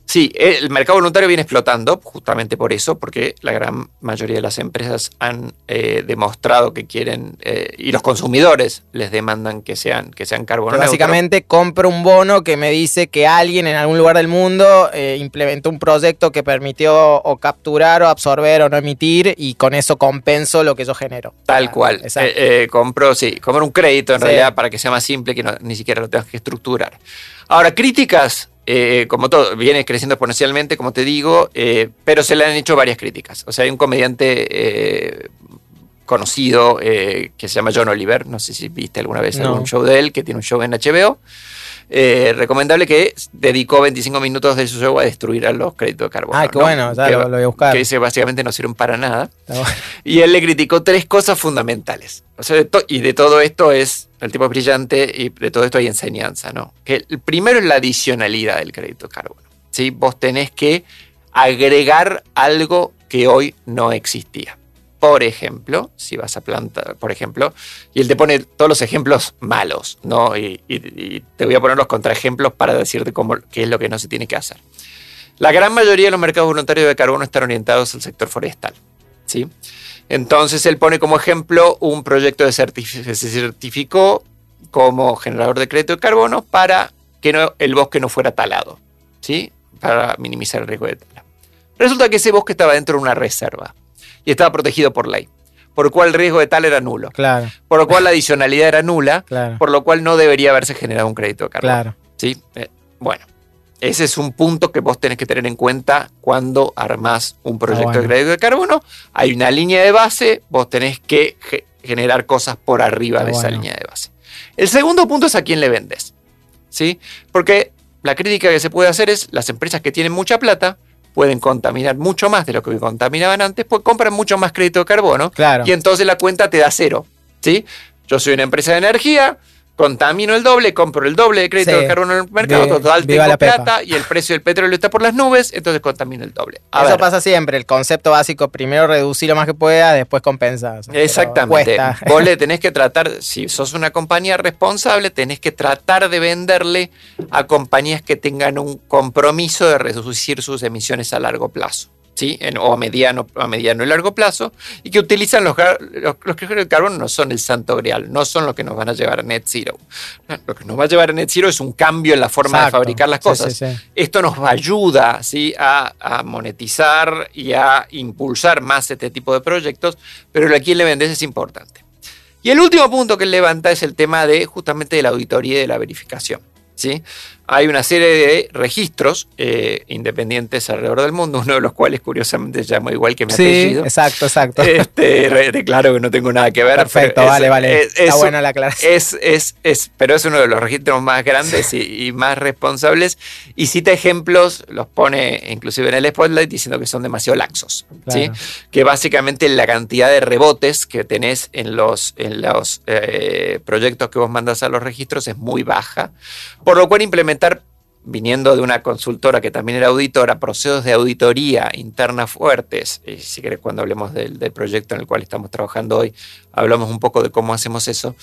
Sí, el mercado voluntario viene explotando justamente por eso, porque la gran mayoría de las empresas han eh, demostrado que quieren, eh, y los consumidores les demandan que sean, que sean carbono Básicamente compro un bono que me dice que alguien en algún lugar del mundo eh, implementó un proyecto que permitió o capturar o absorber o no emitir y con eso compenso lo que yo genero. Tal cual. compro, sí, compro un crédito en realidad para que sea más simple, que ni siquiera lo tengas que estructurar. Ahora, críticas eh, como todo, viene creciendo exponencialmente, como te digo, eh, pero se le han hecho varias críticas. O sea, hay un comediante eh, conocido que se llama John Oliver, no sé si viste alguna vez algún show de él, que tiene un show en HBO. Recomendable que dedicó 25 minutos de su show a destruir a los créditos de carbono. Ah, qué bueno, ya lo, voy a buscar. Que dice básicamente no sirven para nada. Y él le criticó tres cosas fundamentales. O sea, y de todo esto es el tipo brillante y de todo esto hay enseñanza, ¿no? Que el primero es la adicionalidad del crédito de carbono. ¿sí? Vos tenés que agregar algo que hoy no existía. Por ejemplo, si vas a plantar, por ejemplo, y él te pone todos los ejemplos malos, ¿no? Y, te voy a poner los contraejemplos para decirte cómo, qué es lo que no se tiene que hacer. La gran mayoría de los mercados voluntarios de carbono están orientados al sector forestal, ¿sí? Entonces él pone como ejemplo un proyecto de se certificó como generador de crédito de carbono para que el bosque no fuera talado, ¿sí? para minimizar el riesgo de tala. Resulta que ese bosque estaba dentro de una reserva y estaba protegido por ley, por lo cual el riesgo de tala era nulo, Claro, por lo cual la adicionalidad era nula, claro. por lo cual no debería haberse generado un crédito de carbono. Claro. ¿sí? Eh, bueno, ese es un punto que vos tenés que tener en cuenta cuando armás un proyecto bueno. de crédito de carbono. Hay una línea de base, vos tenés que ge- generar cosas por arriba Está de esa línea de base. El segundo punto es a quién le vendes. ¿sí? Porque la crítica que se puede hacer es las empresas que tienen mucha plata pueden contaminar mucho más de lo que contaminaban antes, pues compran mucho más crédito de carbono Claro. y entonces la cuenta te da cero. ¿sí? Yo soy una empresa de energía, contamino el doble, compro el doble de crédito Sí. de carbono en el mercado, Vi- total viva tengo la plata y el precio del petróleo está por las nubes, entonces contamino el doble. A Eso ver, pasa siempre. El concepto básico, primero reducir lo más que pueda, después compensa. Pero Exactamente. Vos le tenés que tratar, si sos una compañía responsable, tenés que tratar de venderle a compañías que tengan un compromiso de reducir sus emisiones a largo plazo. ¿Sí? En- o a mediano, a mediano y largo plazo, y que utilizan los, los, los de carbono no son el santo grial, no son los que nos van a llevar a net zero. Lo que nos va a llevar a net zero es un cambio en la forma de fabricar las cosas. sí, sí. Esto nos ayuda ¿sí? a, a monetizar y a impulsar más este tipo de proyectos, pero a quién le vendes es importante. Y el último punto que él levanta es el tema de justamente de la auditoría y de la verificación. ¿sí? Hay una serie de registros eh, independientes alrededor del mundo, uno de los cuales curiosamente se llama igual que mi Sí, apellido. exacto, exacto. Este, declaro que no tengo nada que ver. Perfecto, es- vale, vale. es- Está es- buena la aclaración. es, es, es, pero es uno de los registros más grandes y, y más responsables. Y cita ejemplos, los pone inclusive en el spotlight diciendo que son demasiado laxos. ¿sí? Que básicamente la cantidad de rebotes que tenés en los, en los eh, proyectos que vos mandas a los registros es muy baja. Por lo cual implementar, viniendo de una consultora que también era auditora, procesos de auditoría interna fuertes. Y si querés, cuando hablemos del, del proyecto en el cual estamos trabajando hoy, hablamos un poco de cómo hacemos eso.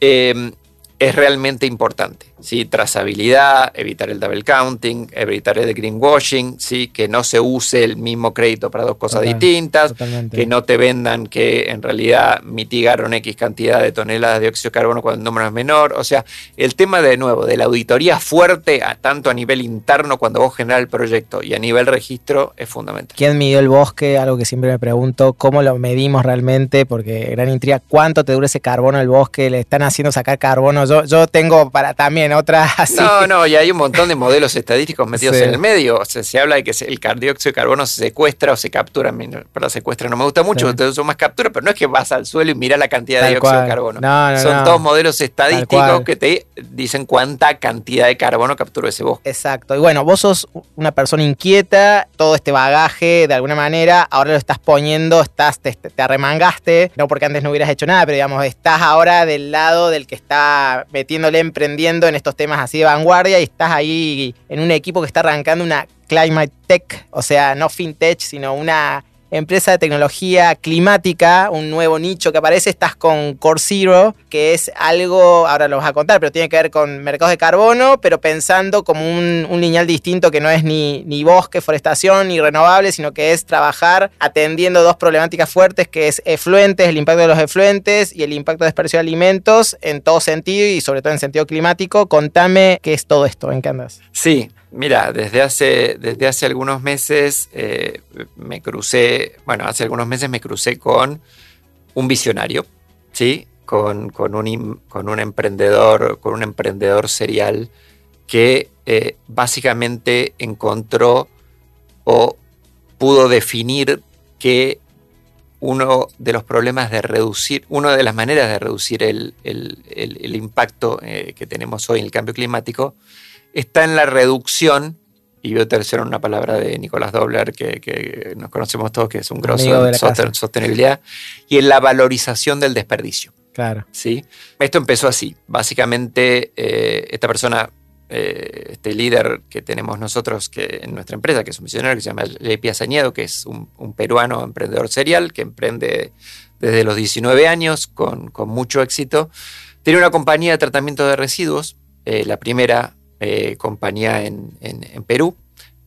eh, es realmente importante. ¿sí? Trazabilidad, evitar el double counting, evitar el greenwashing, ¿sí? que no se use el mismo crédito para dos cosas Total, distintas, Totalmente. que no te vendan que en realidad mitigaron X cantidad de toneladas de dióxido de carbono cuando el número es menor. O sea, el tema de nuevo de la auditoría fuerte, a- tanto a nivel interno cuando vos generás el proyecto y a nivel registro, es fundamental. ¿Quién midió el bosque? Algo que siempre me pregunto, ¿cómo lo medimos realmente? Porque gran intriga, ¿cuánto te dura ese carbono el bosque? ¿Le están haciendo sacar carbono? Yo, yo tengo para también otra así. No, no, y hay un montón de modelos estadísticos metidos Sí. en el medio. O sea, se habla de que el dióxido de carbono se secuestra o se captura. Pero secuestra no me gusta mucho, Sí. entonces uso más captura, pero no es que vas al suelo y miras la cantidad de dióxido de carbono. No, no, Son no. todos modelos estadísticos que te dicen cuánta cantidad de carbono capturó ese bosque. Exacto. Y bueno, vos sos una persona inquieta, todo este bagaje de alguna manera, ahora lo estás poniendo, estás, te, te arremangaste, no porque antes no hubieras hecho nada, pero digamos, estás ahora del lado del que está metiéndole, emprendiendo en estos temas así de vanguardia y estás ahí en un equipo que está arrancando una Climate Tech, o sea, no FinTech, sino una empresa de tecnología climática, un nuevo nicho que aparece, estás con Core Zero, que es algo, ahora lo vas a contar, pero tiene que ver con mercados de carbono, pero pensando como un, un lineal distinto que no es ni, ni bosque, forestación, ni renovable, sino que es trabajar atendiendo dos problemáticas fuertes, que es efluentes, el impacto de los efluentes y el impacto de desperdicio de alimentos en todo sentido y sobre todo en sentido climático. Contame qué es todo esto, ¿en qué andas? Sí, mira, desde hace, desde hace algunos meses eh, me crucé, bueno, hace algunos meses me crucé con un visionario, ¿sí? Con, con un, con un emprendedor, con un emprendedor serial que eh, básicamente encontró o pudo definir que uno de los problemas de reducir, una de las maneras de reducir el, el- el- el impacto eh, que tenemos hoy en el cambio climático está en la reducción, y voy a utilizar una palabra de Nicolás Dobler, que, que nos conocemos todos, que es un grosso de sosten- sostenibilidad, y en la valorización del desperdicio. Claro. ¿sí? Esto empezó así. Básicamente, eh, esta persona, eh, este líder que tenemos nosotros que, en nuestra empresa, que es un misionero que se llama JP Azañedo, que es un, un peruano emprendedor serial que emprende desde los 19 años con, con mucho éxito, tiene una compañía de tratamiento de residuos, eh, la primera eh, compañía en, Perú,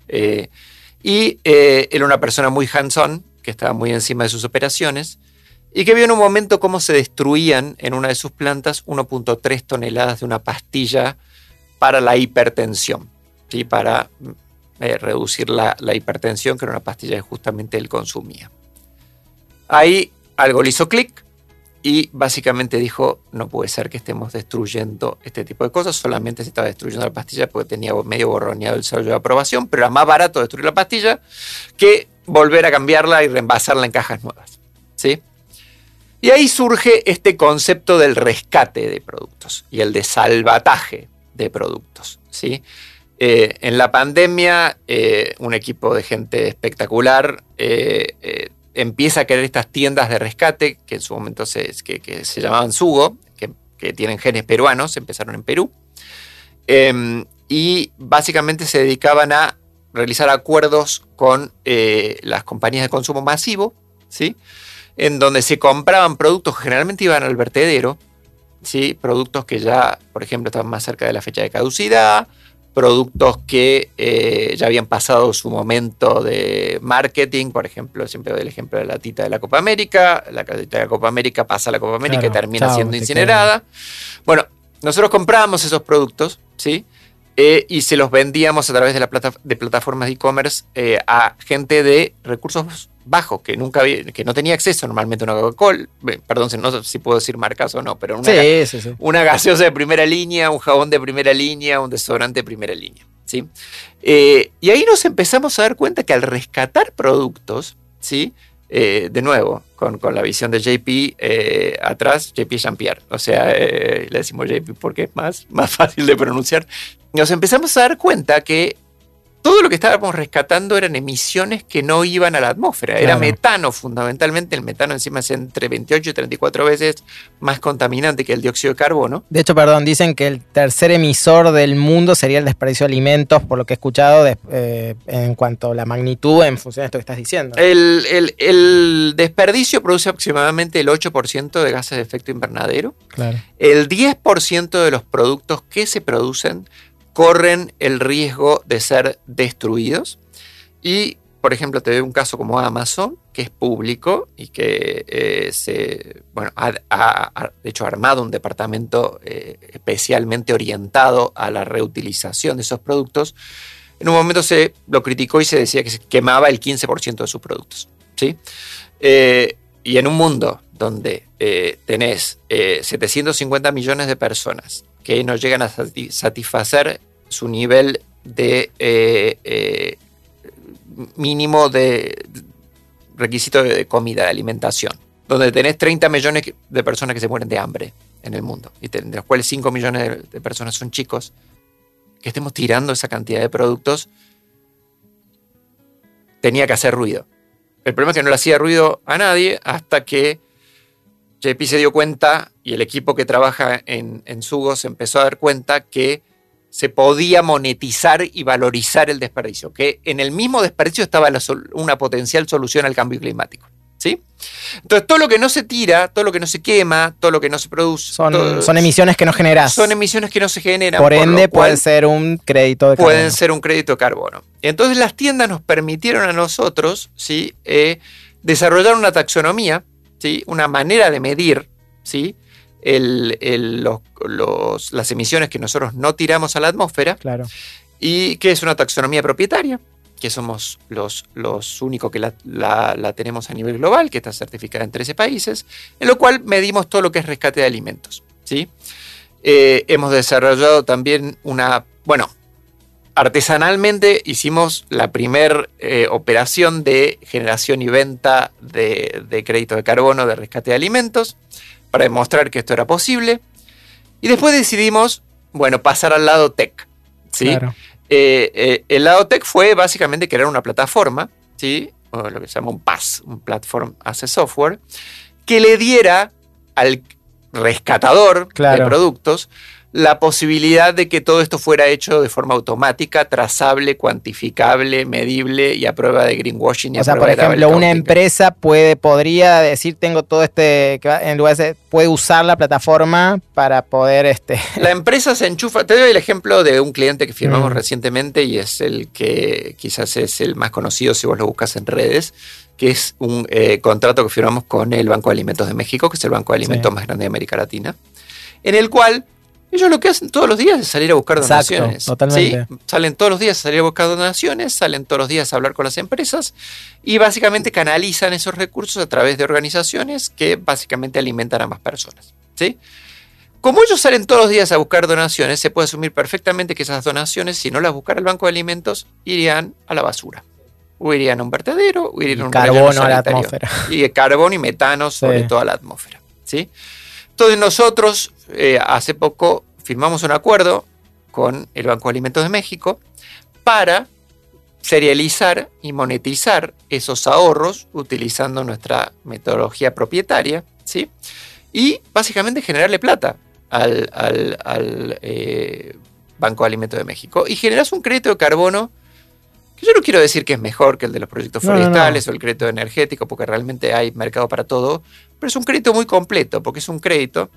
eh, y eh, era una persona muy hands-on, que estaba muy encima de sus operaciones, y que vio en un momento cómo se destruían en una de sus plantas 1.3 toneladas de una pastilla para la hipertensión, ¿sí? para reducir la, hipertensión, que era una pastilla que justamente él consumía. Ahí algo le hizo clic y básicamente dijo, no puede ser que estemos destruyendo este tipo de cosas, solamente se estaba destruyendo la pastilla porque tenía medio borroneado el sello de aprobación, pero era más barato destruir la pastilla que volver a cambiarla y reembasarla en cajas nuevas. ¿sí? Y ahí surge este concepto del rescate de productos y el de salvataje de productos. ¿sí? Eh, en la pandemia, eh, un equipo de gente espectacular eh, empieza a querer estas tiendas de rescate, que en su momento se, que, se llamaban Sugo, que, tienen genes peruanos, empezaron en Perú, em, y básicamente se dedicaban a realizar acuerdos con las compañías de consumo masivo, ¿sí? en donde se compraban productos que generalmente iban al vertedero, ¿sí? productos que ya, por ejemplo, estaban más cerca de la fecha de caducidad, productos que eh, ya habían pasado su momento de marketing, por ejemplo, siempre doy el ejemplo de la tita de la Copa América, la tita de la Copa América pasa a la Copa América y termina siendo incinerada. Bueno, nosotros comprábamos esos productos, ¿sí? Eh, y se los vendíamos a través de, la plata, de plataformas de e-commerce eh, a gente de recursos bajos, que nunca que no tenía acceso normalmente a una Coca-Cola, perdón, no sé si puedo decir marcas o no, pero una, una gaseosa de primera línea, un jabón de primera línea, un desodorante de primera línea. ¿sí? Eh, y ahí nos empezamos a dar cuenta que al rescatar productos, ¿sí? Eh, de nuevo, con, la visión de JP eh, atrás, JP Jean-Pierre. O sea, le decimos JP porque es más, más fácil de pronunciar. Nos empezamos a dar cuenta que todo lo que estábamos rescatando eran emisiones que no iban a la atmósfera. Era metano fundamentalmente. El metano encima es entre 28 y 34 veces más contaminante que el dióxido de carbono. De hecho, perdón, dicen que el tercer emisor del mundo sería el desperdicio de alimentos, por lo que he escuchado eh, en cuanto a la magnitud en función de esto que estás diciendo. El, el desperdicio produce aproximadamente el 8% de gases de efecto invernadero. Claro. El 10% de los productos que se producen corren el riesgo de ser destruidos. Y, por ejemplo, te doy un caso como Amazon, que es público y que eh, se, bueno, ha, de hecho armado un departamento eh, especialmente orientado a la reutilización de esos productos. En un momento se lo criticó y se decía que se quemaba el 15% de sus productos. ¿sí? Eh, y en un mundo donde tenés 750 millones de personas que no llegan a satisfacer su nivel de eh, eh, mínimo de requisito de comida, de alimentación, donde tenés 30 millones de personas que se mueren de hambre en el mundo, y de los cuales 5 millones de personas son chicos, que estemos tirando esa cantidad de productos, tenía que hacer ruido. El problema es que no le hacía ruido a nadie hasta que JP se dio cuenta y el equipo que trabaja en, en Sugo se empezó a dar cuenta que se podía monetizar y valorizar el desperdicio, que en el mismo desperdicio estaba una potencial solución al cambio climático. ¿Sí? Entonces, todo lo que no se tira, todo lo que no se quema, todo lo que no se produce. Son, son emisiones que no generas. Son emisiones que no se generan. Por ende, pueden ser un crédito de carbono. Pueden ser un crédito de carbono. Entonces, las tiendas nos permitieron a nosotros ¿sí? Eh, desarrollar una taxonomía, ¿sí? una manera de medir ¿sí? Las emisiones que nosotros no tiramos a la atmósfera. Claro. Y que es una taxonomía propietaria, que somos los, los únicos que la, tenemos a nivel global, que está certificada en 13 países, en lo cual medimos todo lo que es rescate de alimentos. ¿sí? Eh, hemos desarrollado también una, bueno, artesanalmente hicimos la primera eh, operación de generación y venta de, de, crédito de carbono de rescate de alimentos para demostrar que esto era posible. Y después decidimos, bueno, pasar al lado tech. ¿sí? Eh, eh, el lado tech fue básicamente crear una plataforma, ¿sí? o lo que se llama un PaaS, un Platform as a Software, que le diera al rescatador de productos la posibilidad de que todo esto fuera hecho de forma automática, trazable, cuantificable, medible y a prueba de greenwashing. Y o sea, por ejemplo, una empresa puede, podría decir, tengo todo este, en lugar de, puede usar la plataforma para poder... Este... La empresa se enchufa, te doy el ejemplo de un cliente que firmamos mm. recientemente y es el que quizás es el más conocido si vos lo buscas en redes, que es un eh, contrato que firmamos con el Banco de Alimentos de México, que es el Banco de Alimentos más grande de América Latina, en el cual ellos lo que hacen todos los días es salir a buscar donaciones. totalmente. Salen todos los días a salir a buscar donaciones, salen todos los días a hablar con las empresas y básicamente canalizan esos recursos a través de organizaciones que básicamente alimentan a más personas. ¿sí? Como ellos salen todos los días a buscar donaciones, se puede asumir perfectamente que esas donaciones, si no las buscara el Banco de Alimentos, irían a la basura. O irían a un vertedero, o irían a un carbono a la atmósfera. Y carbón y metano sobre toda la atmósfera. ¿sí? Entonces nosotros eh, hace poco firmamos un acuerdo con el Banco de Alimentos de México para serializar y monetizar esos ahorros utilizando nuestra metodología propietaria, ¿sí? Y básicamente generarle plata al, eh, Banco de Alimentos de México y generas un crédito de carbono que yo no quiero decir que es mejor que el de los proyectos forestales o el crédito energético, porque realmente hay mercado para todo, pero es un crédito muy completo, porque es un crédito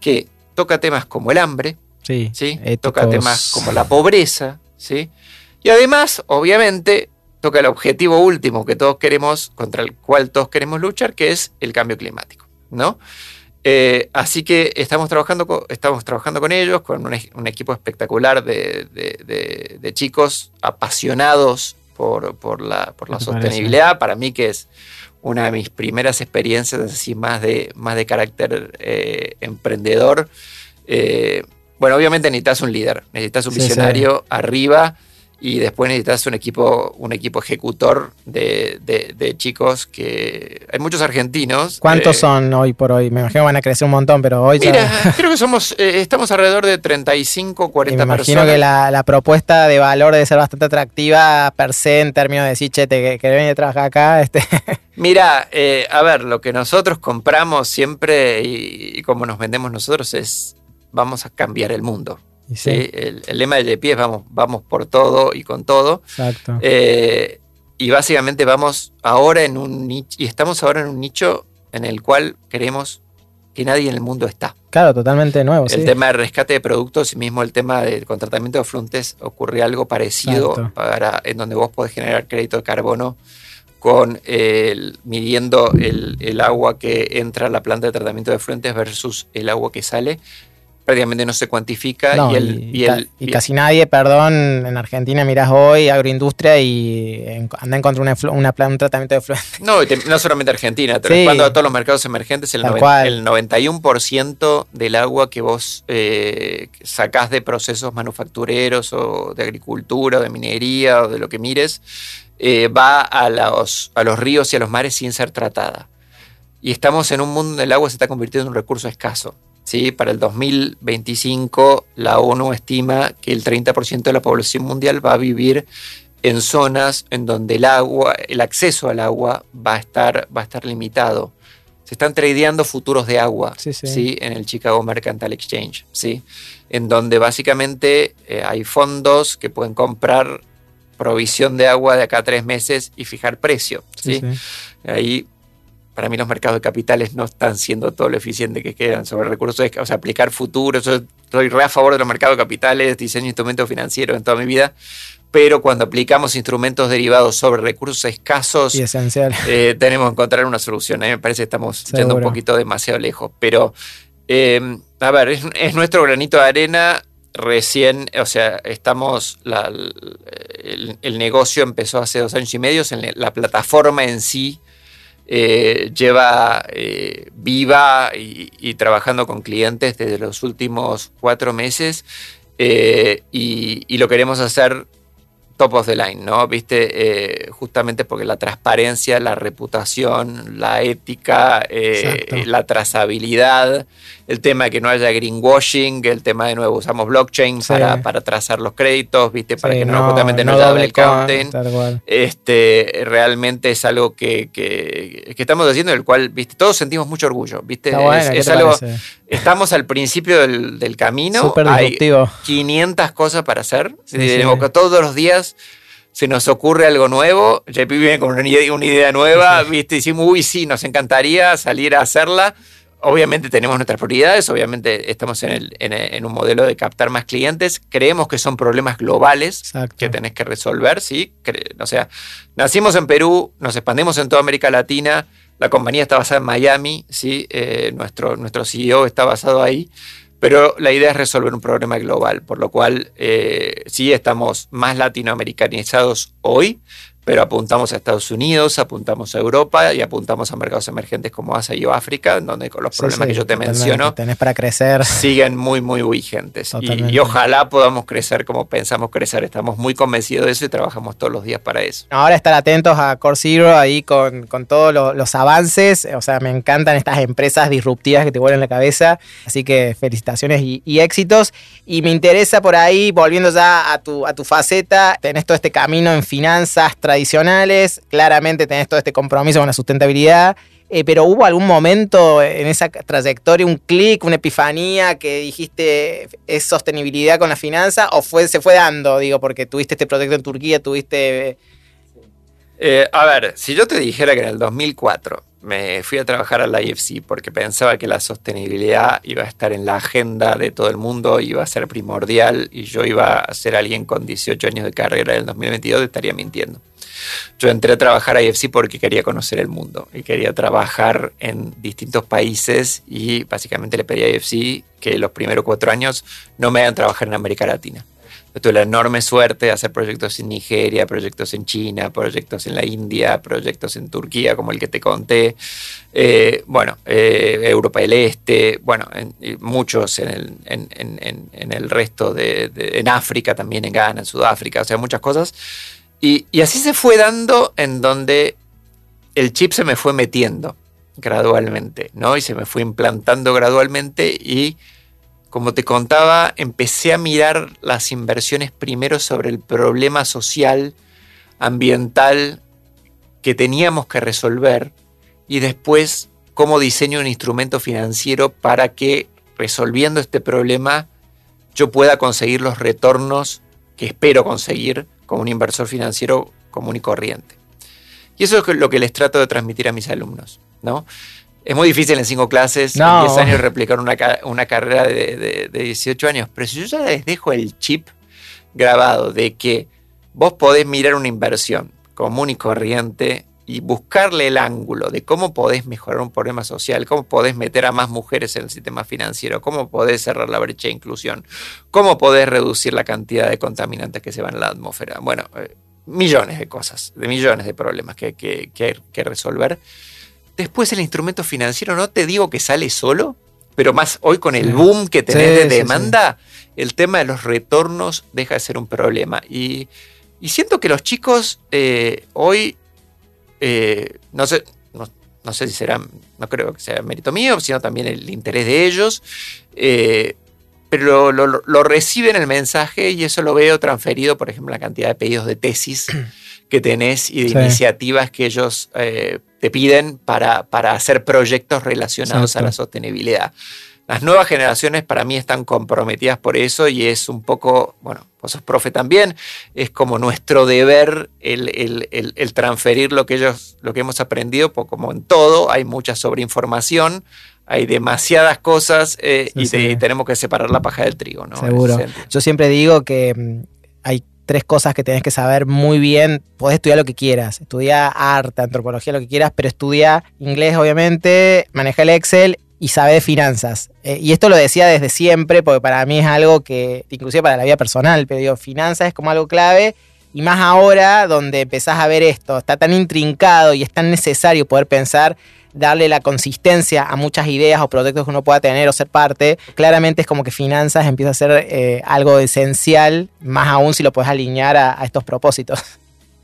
que toca temas como el hambre, sí, toca temas como la pobreza, ¿sí? y además, obviamente, toca el objetivo último que todos queremos, contra el cual todos queremos luchar, que es el cambio climático. ¿no? Eh, así que estamos trabajando con, estamos trabajando con ellos, con un, equipo espectacular de, chicos apasionados por, la, sostenibilidad. Para mí que es una de mis primeras experiencias así más de, más de carácter eh, emprendedor. Eh, bueno, obviamente necesitas un líder, necesitas un visionario arriba y después necesitas un equipo, un equipo ejecutor de, chicos que hay muchos argentinos. ¿Cuántos eh, son hoy por hoy? Me imagino que van a crecer un montón, pero hoy Mira, creo que somos, eh, estamos alrededor de 35, 40 personas. Me imagino que la, propuesta de valor debe ser bastante atractiva per se en términos de decir, che, te querés venir a trabajar acá. Este. Mira, eh, a ver, lo que nosotros compramos siempre y como nos vendemos nosotros es vamos a cambiar el mundo. Sí. El, lema de JP es vamos, vamos por todo y con todo. Exacto. Eh, y básicamente vamos ahora en un nicho, y estamos ahora en un nicho en el cual queremos que nadie en el mundo está. Claro, totalmente nuevo. El tema de rescate de productos y mismo el tema del contratamiento de fluntes ocurre algo parecido para, en donde vos podés generar crédito de carbono con el, midiendo el, el, agua que entra a la planta de tratamiento de fluentes versus el agua que sale prácticamente no se cuantifica y, el, y, casi nadie, perdón, en Argentina mirás hoy agroindustria y anda en contra de una, un tratamiento de fluentes. No, no solamente Argentina, cuando a todos los mercados emergentes, el, el 91% del agua que vos eh, sacás de procesos manufactureros o de agricultura o de minería o de lo que mires, eh, va a los, a los ríos y a los mares sin ser tratada. Y estamos en un mundo donde el agua se está convirtiendo en un recurso escaso. ¿Sí? Para el 2025 la ONU estima que el 30% de la población mundial va a vivir en zonas en donde el agua, el acceso al agua va a estar, va a estar limitado. Se están tradeando futuros de agua sí, en el Chicago Mercantile Exchange, ¿sí? en donde básicamente eh, hay fondos que pueden comprar provisión de agua de acá a tres meses y fijar precio. ¿sí? Ahí para mí los mercados de capitales no están siendo todo lo eficiente que quedan sobre recursos, o sea, aplicar futuros. Yo estoy re a favor de los mercados de capitales, diseño de instrumentos financieros en toda mi vida, pero cuando aplicamos instrumentos derivados sobre recursos escasos, y esencial. Eh, tenemos que encontrar una solución. A mí me parece que estamos yendo un poquito demasiado lejos. Pero, eh, a ver, es, nuestro granito de arena. Recién, o sea, estamos, el, negocio empezó hace dos años y medio, en la plataforma en sí eh, lleva eh, viva y, trabajando con clientes desde los últimos cuatro meses eh, y, lo queremos hacer top of the line, ¿no? Viste, eh, justamente porque la transparencia, la reputación, la ética, eh, la trazabilidad, el tema de que no haya greenwashing, el tema de nuevo usamos blockchain para, para, trazar los créditos, viste, para que no, justamente no, haya double content. Este, realmente es algo que, que, estamos haciendo, el cual, viste, todos sentimos mucho orgullo, viste, es, algo, estamos al principio del, del camino, hay 500 cosas para hacer, todos los días se nos ocurre algo nuevo, JP viene con una idea, nueva, ¿viste? Decimos, uy, sí, nos encantaría salir a hacerla. obviamente tenemos nuestras prioridades, obviamente estamos en, un modelo de captar más clientes, creemos que son problemas globales que tenés que resolver, ¿sí? O sea, nacimos en Perú, nos expandimos en toda América Latina, la compañía está basada en Miami, ¿sí? Eh, nuestro, nuestro CEO está basado ahí, pero la idea es resolver un problema global, por lo cual eh, sí estamos más latinoamericanizados hoy, pero apuntamos a Estados Unidos, apuntamos a Europa y apuntamos a mercados emergentes como Asia y África, donde con los problemas que yo te menciono tenés para crecer. siguen muy, muy vigentes. Y, ojalá podamos crecer como pensamos crecer. Estamos muy convencidos de eso y trabajamos todos los días para eso. Ahora estar atentos a Core Zero ahí con, con todos los avances. O sea, me encantan estas empresas disruptivas que te vuelven la cabeza. Así que felicitaciones y, y éxitos. Y me interesa por ahí, volviendo ya a tu, a tu faceta, tenés todo este camino en finanzas, tradicionales, claramente tenés todo este compromiso con la sustentabilidad, eh, pero ¿hubo algún momento en esa trayectoria, un clic, una epifanía que dijiste es sostenibilidad con la finanza o fue, se fue dando, digo, porque tuviste este proyecto en Turquía, tuviste... Eh, a ver, si yo te dijera que en el 2004 me fui a trabajar a la IFC porque pensaba que la sostenibilidad iba a estar en la agenda de todo el mundo, iba a ser primordial y yo iba a ser alguien con 18 años de carrera en el 2022, estaría mintiendo. Yo entré a trabajar a IFC porque quería conocer el mundo y quería trabajar en distintos países y básicamente le pedí a IFC que los primeros cuatro años no me hagan trabajar en América Latina. Yo tuve la enorme suerte de hacer proyectos en Nigeria, proyectos en China, proyectos en la India, proyectos en Turquía, como el que te conté. Eh, bueno, eh, Europa del Este, bueno, muchos en el, resto de, de, en África también, en Ghana, en Sudáfrica, o sea, muchas cosas. Y, así se fue dando en donde el chip se me fue metiendo gradualmente, ¿no? Y se me fue implantando gradualmente y, como te contaba, empecé a mirar las inversiones primero sobre el problema social, ambiental que teníamos que resolver y después cómo diseño un instrumento financiero para que resolviendo este problema yo pueda conseguir los retornos que espero conseguir como un inversor financiero común y corriente. Y eso es lo que les trato de transmitir a mis alumnos. ¿no? Es muy difícil en cinco clases, en 10 años, replicar una, carrera de, de, 18 años, pero si yo ya les dejo el chip grabado de que vos podés mirar una inversión común y corriente y buscarle el ángulo de cómo podés mejorar un problema social, cómo podés meter a más mujeres en el sistema financiero, cómo podés cerrar la brecha de inclusión, cómo podés reducir la cantidad de contaminantes que se van a la atmósfera. Bueno, eh, millones de cosas, de millones de problemas que, que, que hay que resolver. Después el instrumento financiero, no te digo que sale solo, pero más hoy con el boom que tenés de demanda, el tema de los retornos deja de ser un problema. Y, siento que los chicos eh, hoy eh, no sé, no, sé si será, no creo que sea mérito mío, sino también el interés de ellos. Eh, pero lo, reciben el mensaje y eso lo veo transferido, por ejemplo, la cantidad de pedidos de tesis que tenés y de iniciativas que ellos eh, te piden para, para, hacer proyectos relacionados a la sostenibilidad. Las nuevas generaciones para mí están comprometidas por eso y es un poco, bueno, vos sos profe también, es como nuestro deber el, transferir lo que ellos, lo que hemos aprendido, porque como en todo hay mucha sobreinformación, hay demasiadas cosas eh, y, tenemos que separar la paja del trigo, ¿no? Seguro. Yo siempre digo que mm, hay tres cosas que tenés que saber muy bien. Podés estudiar lo que quieras, estudia arte, antropología, lo que quieras, pero estudia inglés, obviamente, maneja el Excel y sabe de finanzas. Eh, y esto lo decía desde siempre, porque para mí es algo que, inclusive para la vida personal, pero digo, finanzas es como algo clave. Y más ahora, donde empezás a ver esto, está tan intrincado y es tan necesario poder pensar, darle la consistencia a muchas ideas o proyectos que uno pueda tener o ser parte, claramente es como que finanzas empieza a ser eh, algo esencial, más aún si lo puedes alinear a estos propósitos.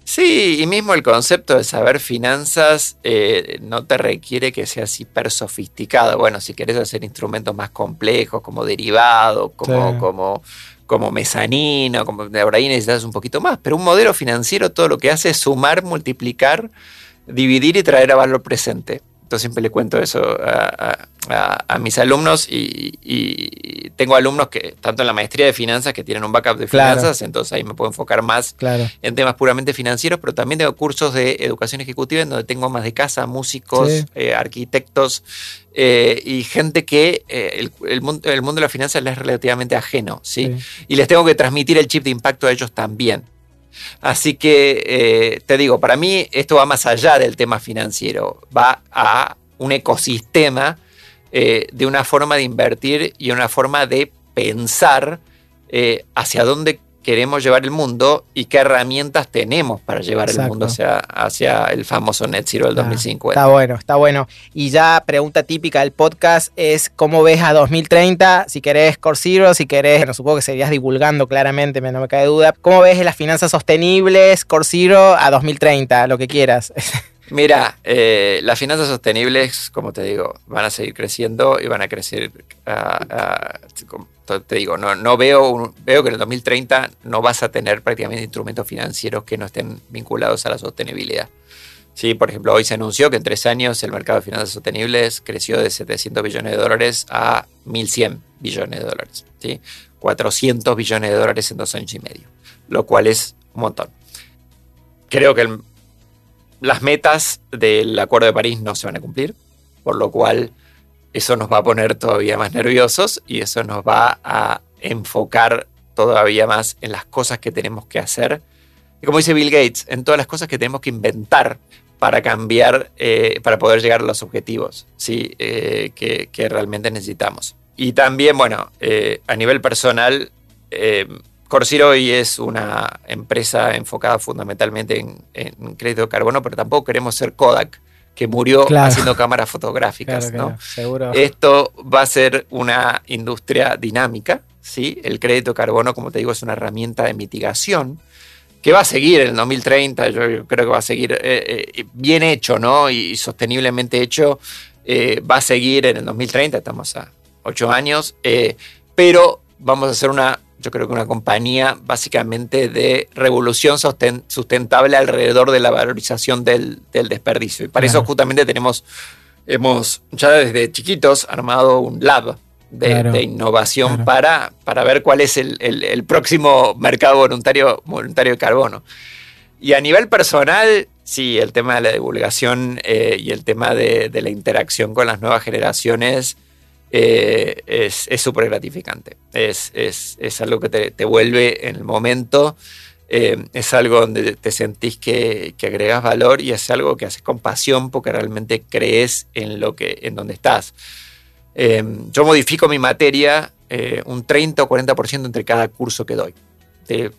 Sí, y mismo el concepto de saber finanzas eh, no te requiere que seas hiper sofisticado. Bueno, si querés hacer instrumentos más complejos, como derivado, como, como, como mezanino, como ahora ahí necesitas un poquito más. Pero un modelo financiero todo lo que hace es sumar, multiplicar, dividir y traer a valor presente. Entonces siempre le cuento eso a, mis alumnos y, tengo alumnos que, tanto en la maestría de finanzas, que tienen un backup de finanzas, entonces ahí me puedo enfocar más en temas puramente financieros, pero también tengo cursos de educación ejecutiva en donde tengo más de casa, músicos, eh, arquitectos eh, y gente que el, mundo, el, mundo, de la finanzas les es relativamente ajeno, ¿sí? Y les tengo que transmitir el chip de impacto a ellos también. Así que te digo, para mí esto va más allá del tema financiero, va a un ecosistema eh, de una forma de invertir y una forma de pensar eh, hacia dónde queremos llevar el mundo y qué herramientas tenemos para llevar el mundo hacia, hacia, el famoso Net Zero del 2050. Está bueno, está bueno. Y ya pregunta típica del podcast es cómo ves a 2030, si querés Core Zero, si querés, no supongo que seguirías divulgando claramente, no me cae duda, ¿cómo ves las finanzas sostenibles, Core Zero a 2030, lo que quieras? Mira, eh, las finanzas sostenibles, como te digo, van a seguir creciendo y van a crecer. Te digo, no, no veo, veo que en el 2030 no vas a tener prácticamente instrumentos financieros que no estén vinculados a la sostenibilidad. Sí, por ejemplo, hoy se anunció que en tres años el mercado de finanzas sostenibles creció de 700 billones de dólares a 1.100 billones de dólares. ¿sí? 400 billones de dólares en dos años y medio, lo cual es un montón. Creo que las metas del Acuerdo de París no se van a cumplir, por lo cual eso nos va a poner todavía más nerviosos y eso nos va a enfocar todavía más en las cosas que tenemos que hacer. Y como dice Bill Gates, en todas las cosas que tenemos que inventar para cambiar, eh, para poder llegar a los objetivos ¿sí? Eh, que, realmente necesitamos. Y también, bueno, eh, a nivel personal, Corsiro hoy es una empresa enfocada fundamentalmente en, crédito de carbono, pero tampoco queremos ser Kodak, que murió haciendo cámaras fotográficas. Esto va a ser una industria dinámica. ¿sí? El crédito de carbono, como te digo, es una herramienta de mitigación que va a seguir en el 2030. Yo creo que va a seguir eh, eh, bien hecho ¿no? y, sosteniblemente hecho. Eh, va a seguir en el 2030, estamos a ocho años, pero vamos a hacer una yo creo que una compañía básicamente de revolución sustentable alrededor de la valorización del, desperdicio. Y para eso justamente tenemos, hemos ya desde chiquitos armado un lab de, innovación para, para ver cuál es el, próximo mercado voluntario, voluntario de carbono. Y a nivel personal, sí, el tema de la divulgación eh, y el tema de, de, la interacción con las nuevas generaciones eh, es súper gratificante. Es, algo que te, vuelve en el momento, eh, es algo donde te sentís que, agregas valor y es algo que haces con pasión porque realmente crees en lo que, en donde estás. Eh, yo modifico mi materia un 30 o 40% entre cada curso que doy.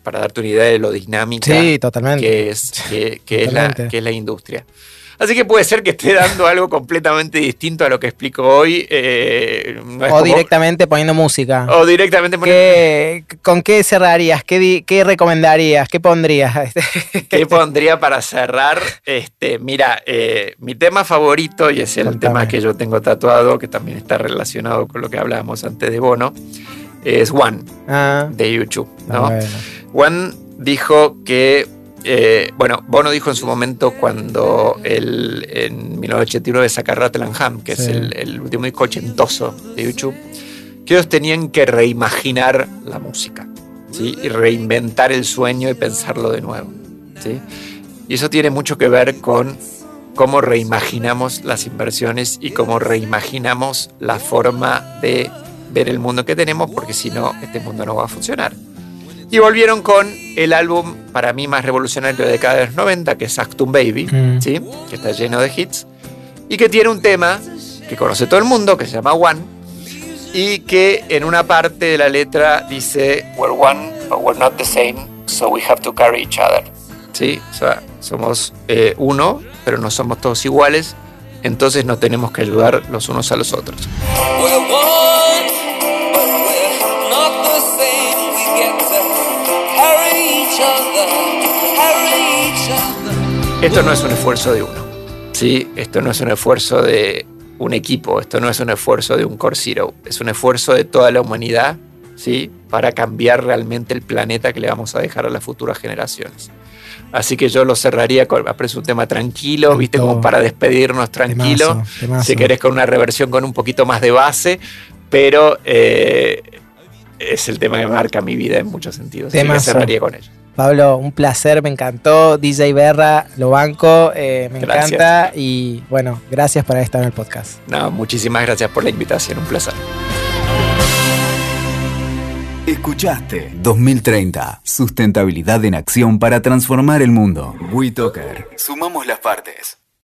para darte una idea de lo dinámica Que, es, es la, que es la industria. Así que puede ser que esté dando algo completamente distinto a lo que explico hoy. Eh, o directamente poniendo música. O directamente poniendo ¿Con qué cerrarías? ¿Qué, ¿Qué, recomendarías? ¿Qué pondrías? ¿Qué pondría para cerrar? Este, mira, eh, mi tema favorito, y es el tema que yo tengo tatuado, que también está relacionado con lo que hablábamos antes de Bono, es One, ah. de YouTube. ¿no? Ah, One dijo que eh, bueno, Bono dijo en su momento cuando él en 1989 saca Rattle que es el, último disco ochentoso de YouTube, que ellos tenían que reimaginar la música ¿sí? y reinventar el sueño y pensarlo de nuevo. ¿sí? Y eso tiene mucho que ver con cómo reimaginamos las inversiones y cómo reimaginamos la forma de ver el mundo que tenemos, porque si no, este mundo no va a funcionar. Y volvieron con el álbum para mí más revolucionario de década de los 90, que es Actum Baby, mm. ¿sí? que está lleno de hits, y que tiene un tema que conoce todo el mundo, que se llama One, y que en una parte de la letra dice, We're one, but we're not the same, so we have to carry each other. ¿Sí? O sea, somos eh, uno, pero no somos todos iguales, entonces nos tenemos que ayudar los unos a los otros. Esto no es un esfuerzo de uno. ¿sí? Esto no es un esfuerzo de un equipo, esto no es un esfuerzo de un Core Zero, es un esfuerzo de toda la humanidad ¿sí? para cambiar realmente el planeta que le vamos a dejar a las futuras generaciones. Así que yo lo cerraría con, un tema tranquilo, viste, como para despedirnos tranquilo. Si querés con una reversión con un poquito más de base, pero eh, es el tema que marca mi vida en muchos sentidos. Así que Temazo. cerraría con ello. Pablo, un placer, me encantó. DJ Berra, lo banco, eh, me Gracias. encanta. Y bueno, gracias por estado en el podcast. No, muchísimas gracias por la invitación, un placer. Escuchaste 2030. Sustentabilidad en acción para transformar el mundo. WeToker. Sumamos las partes.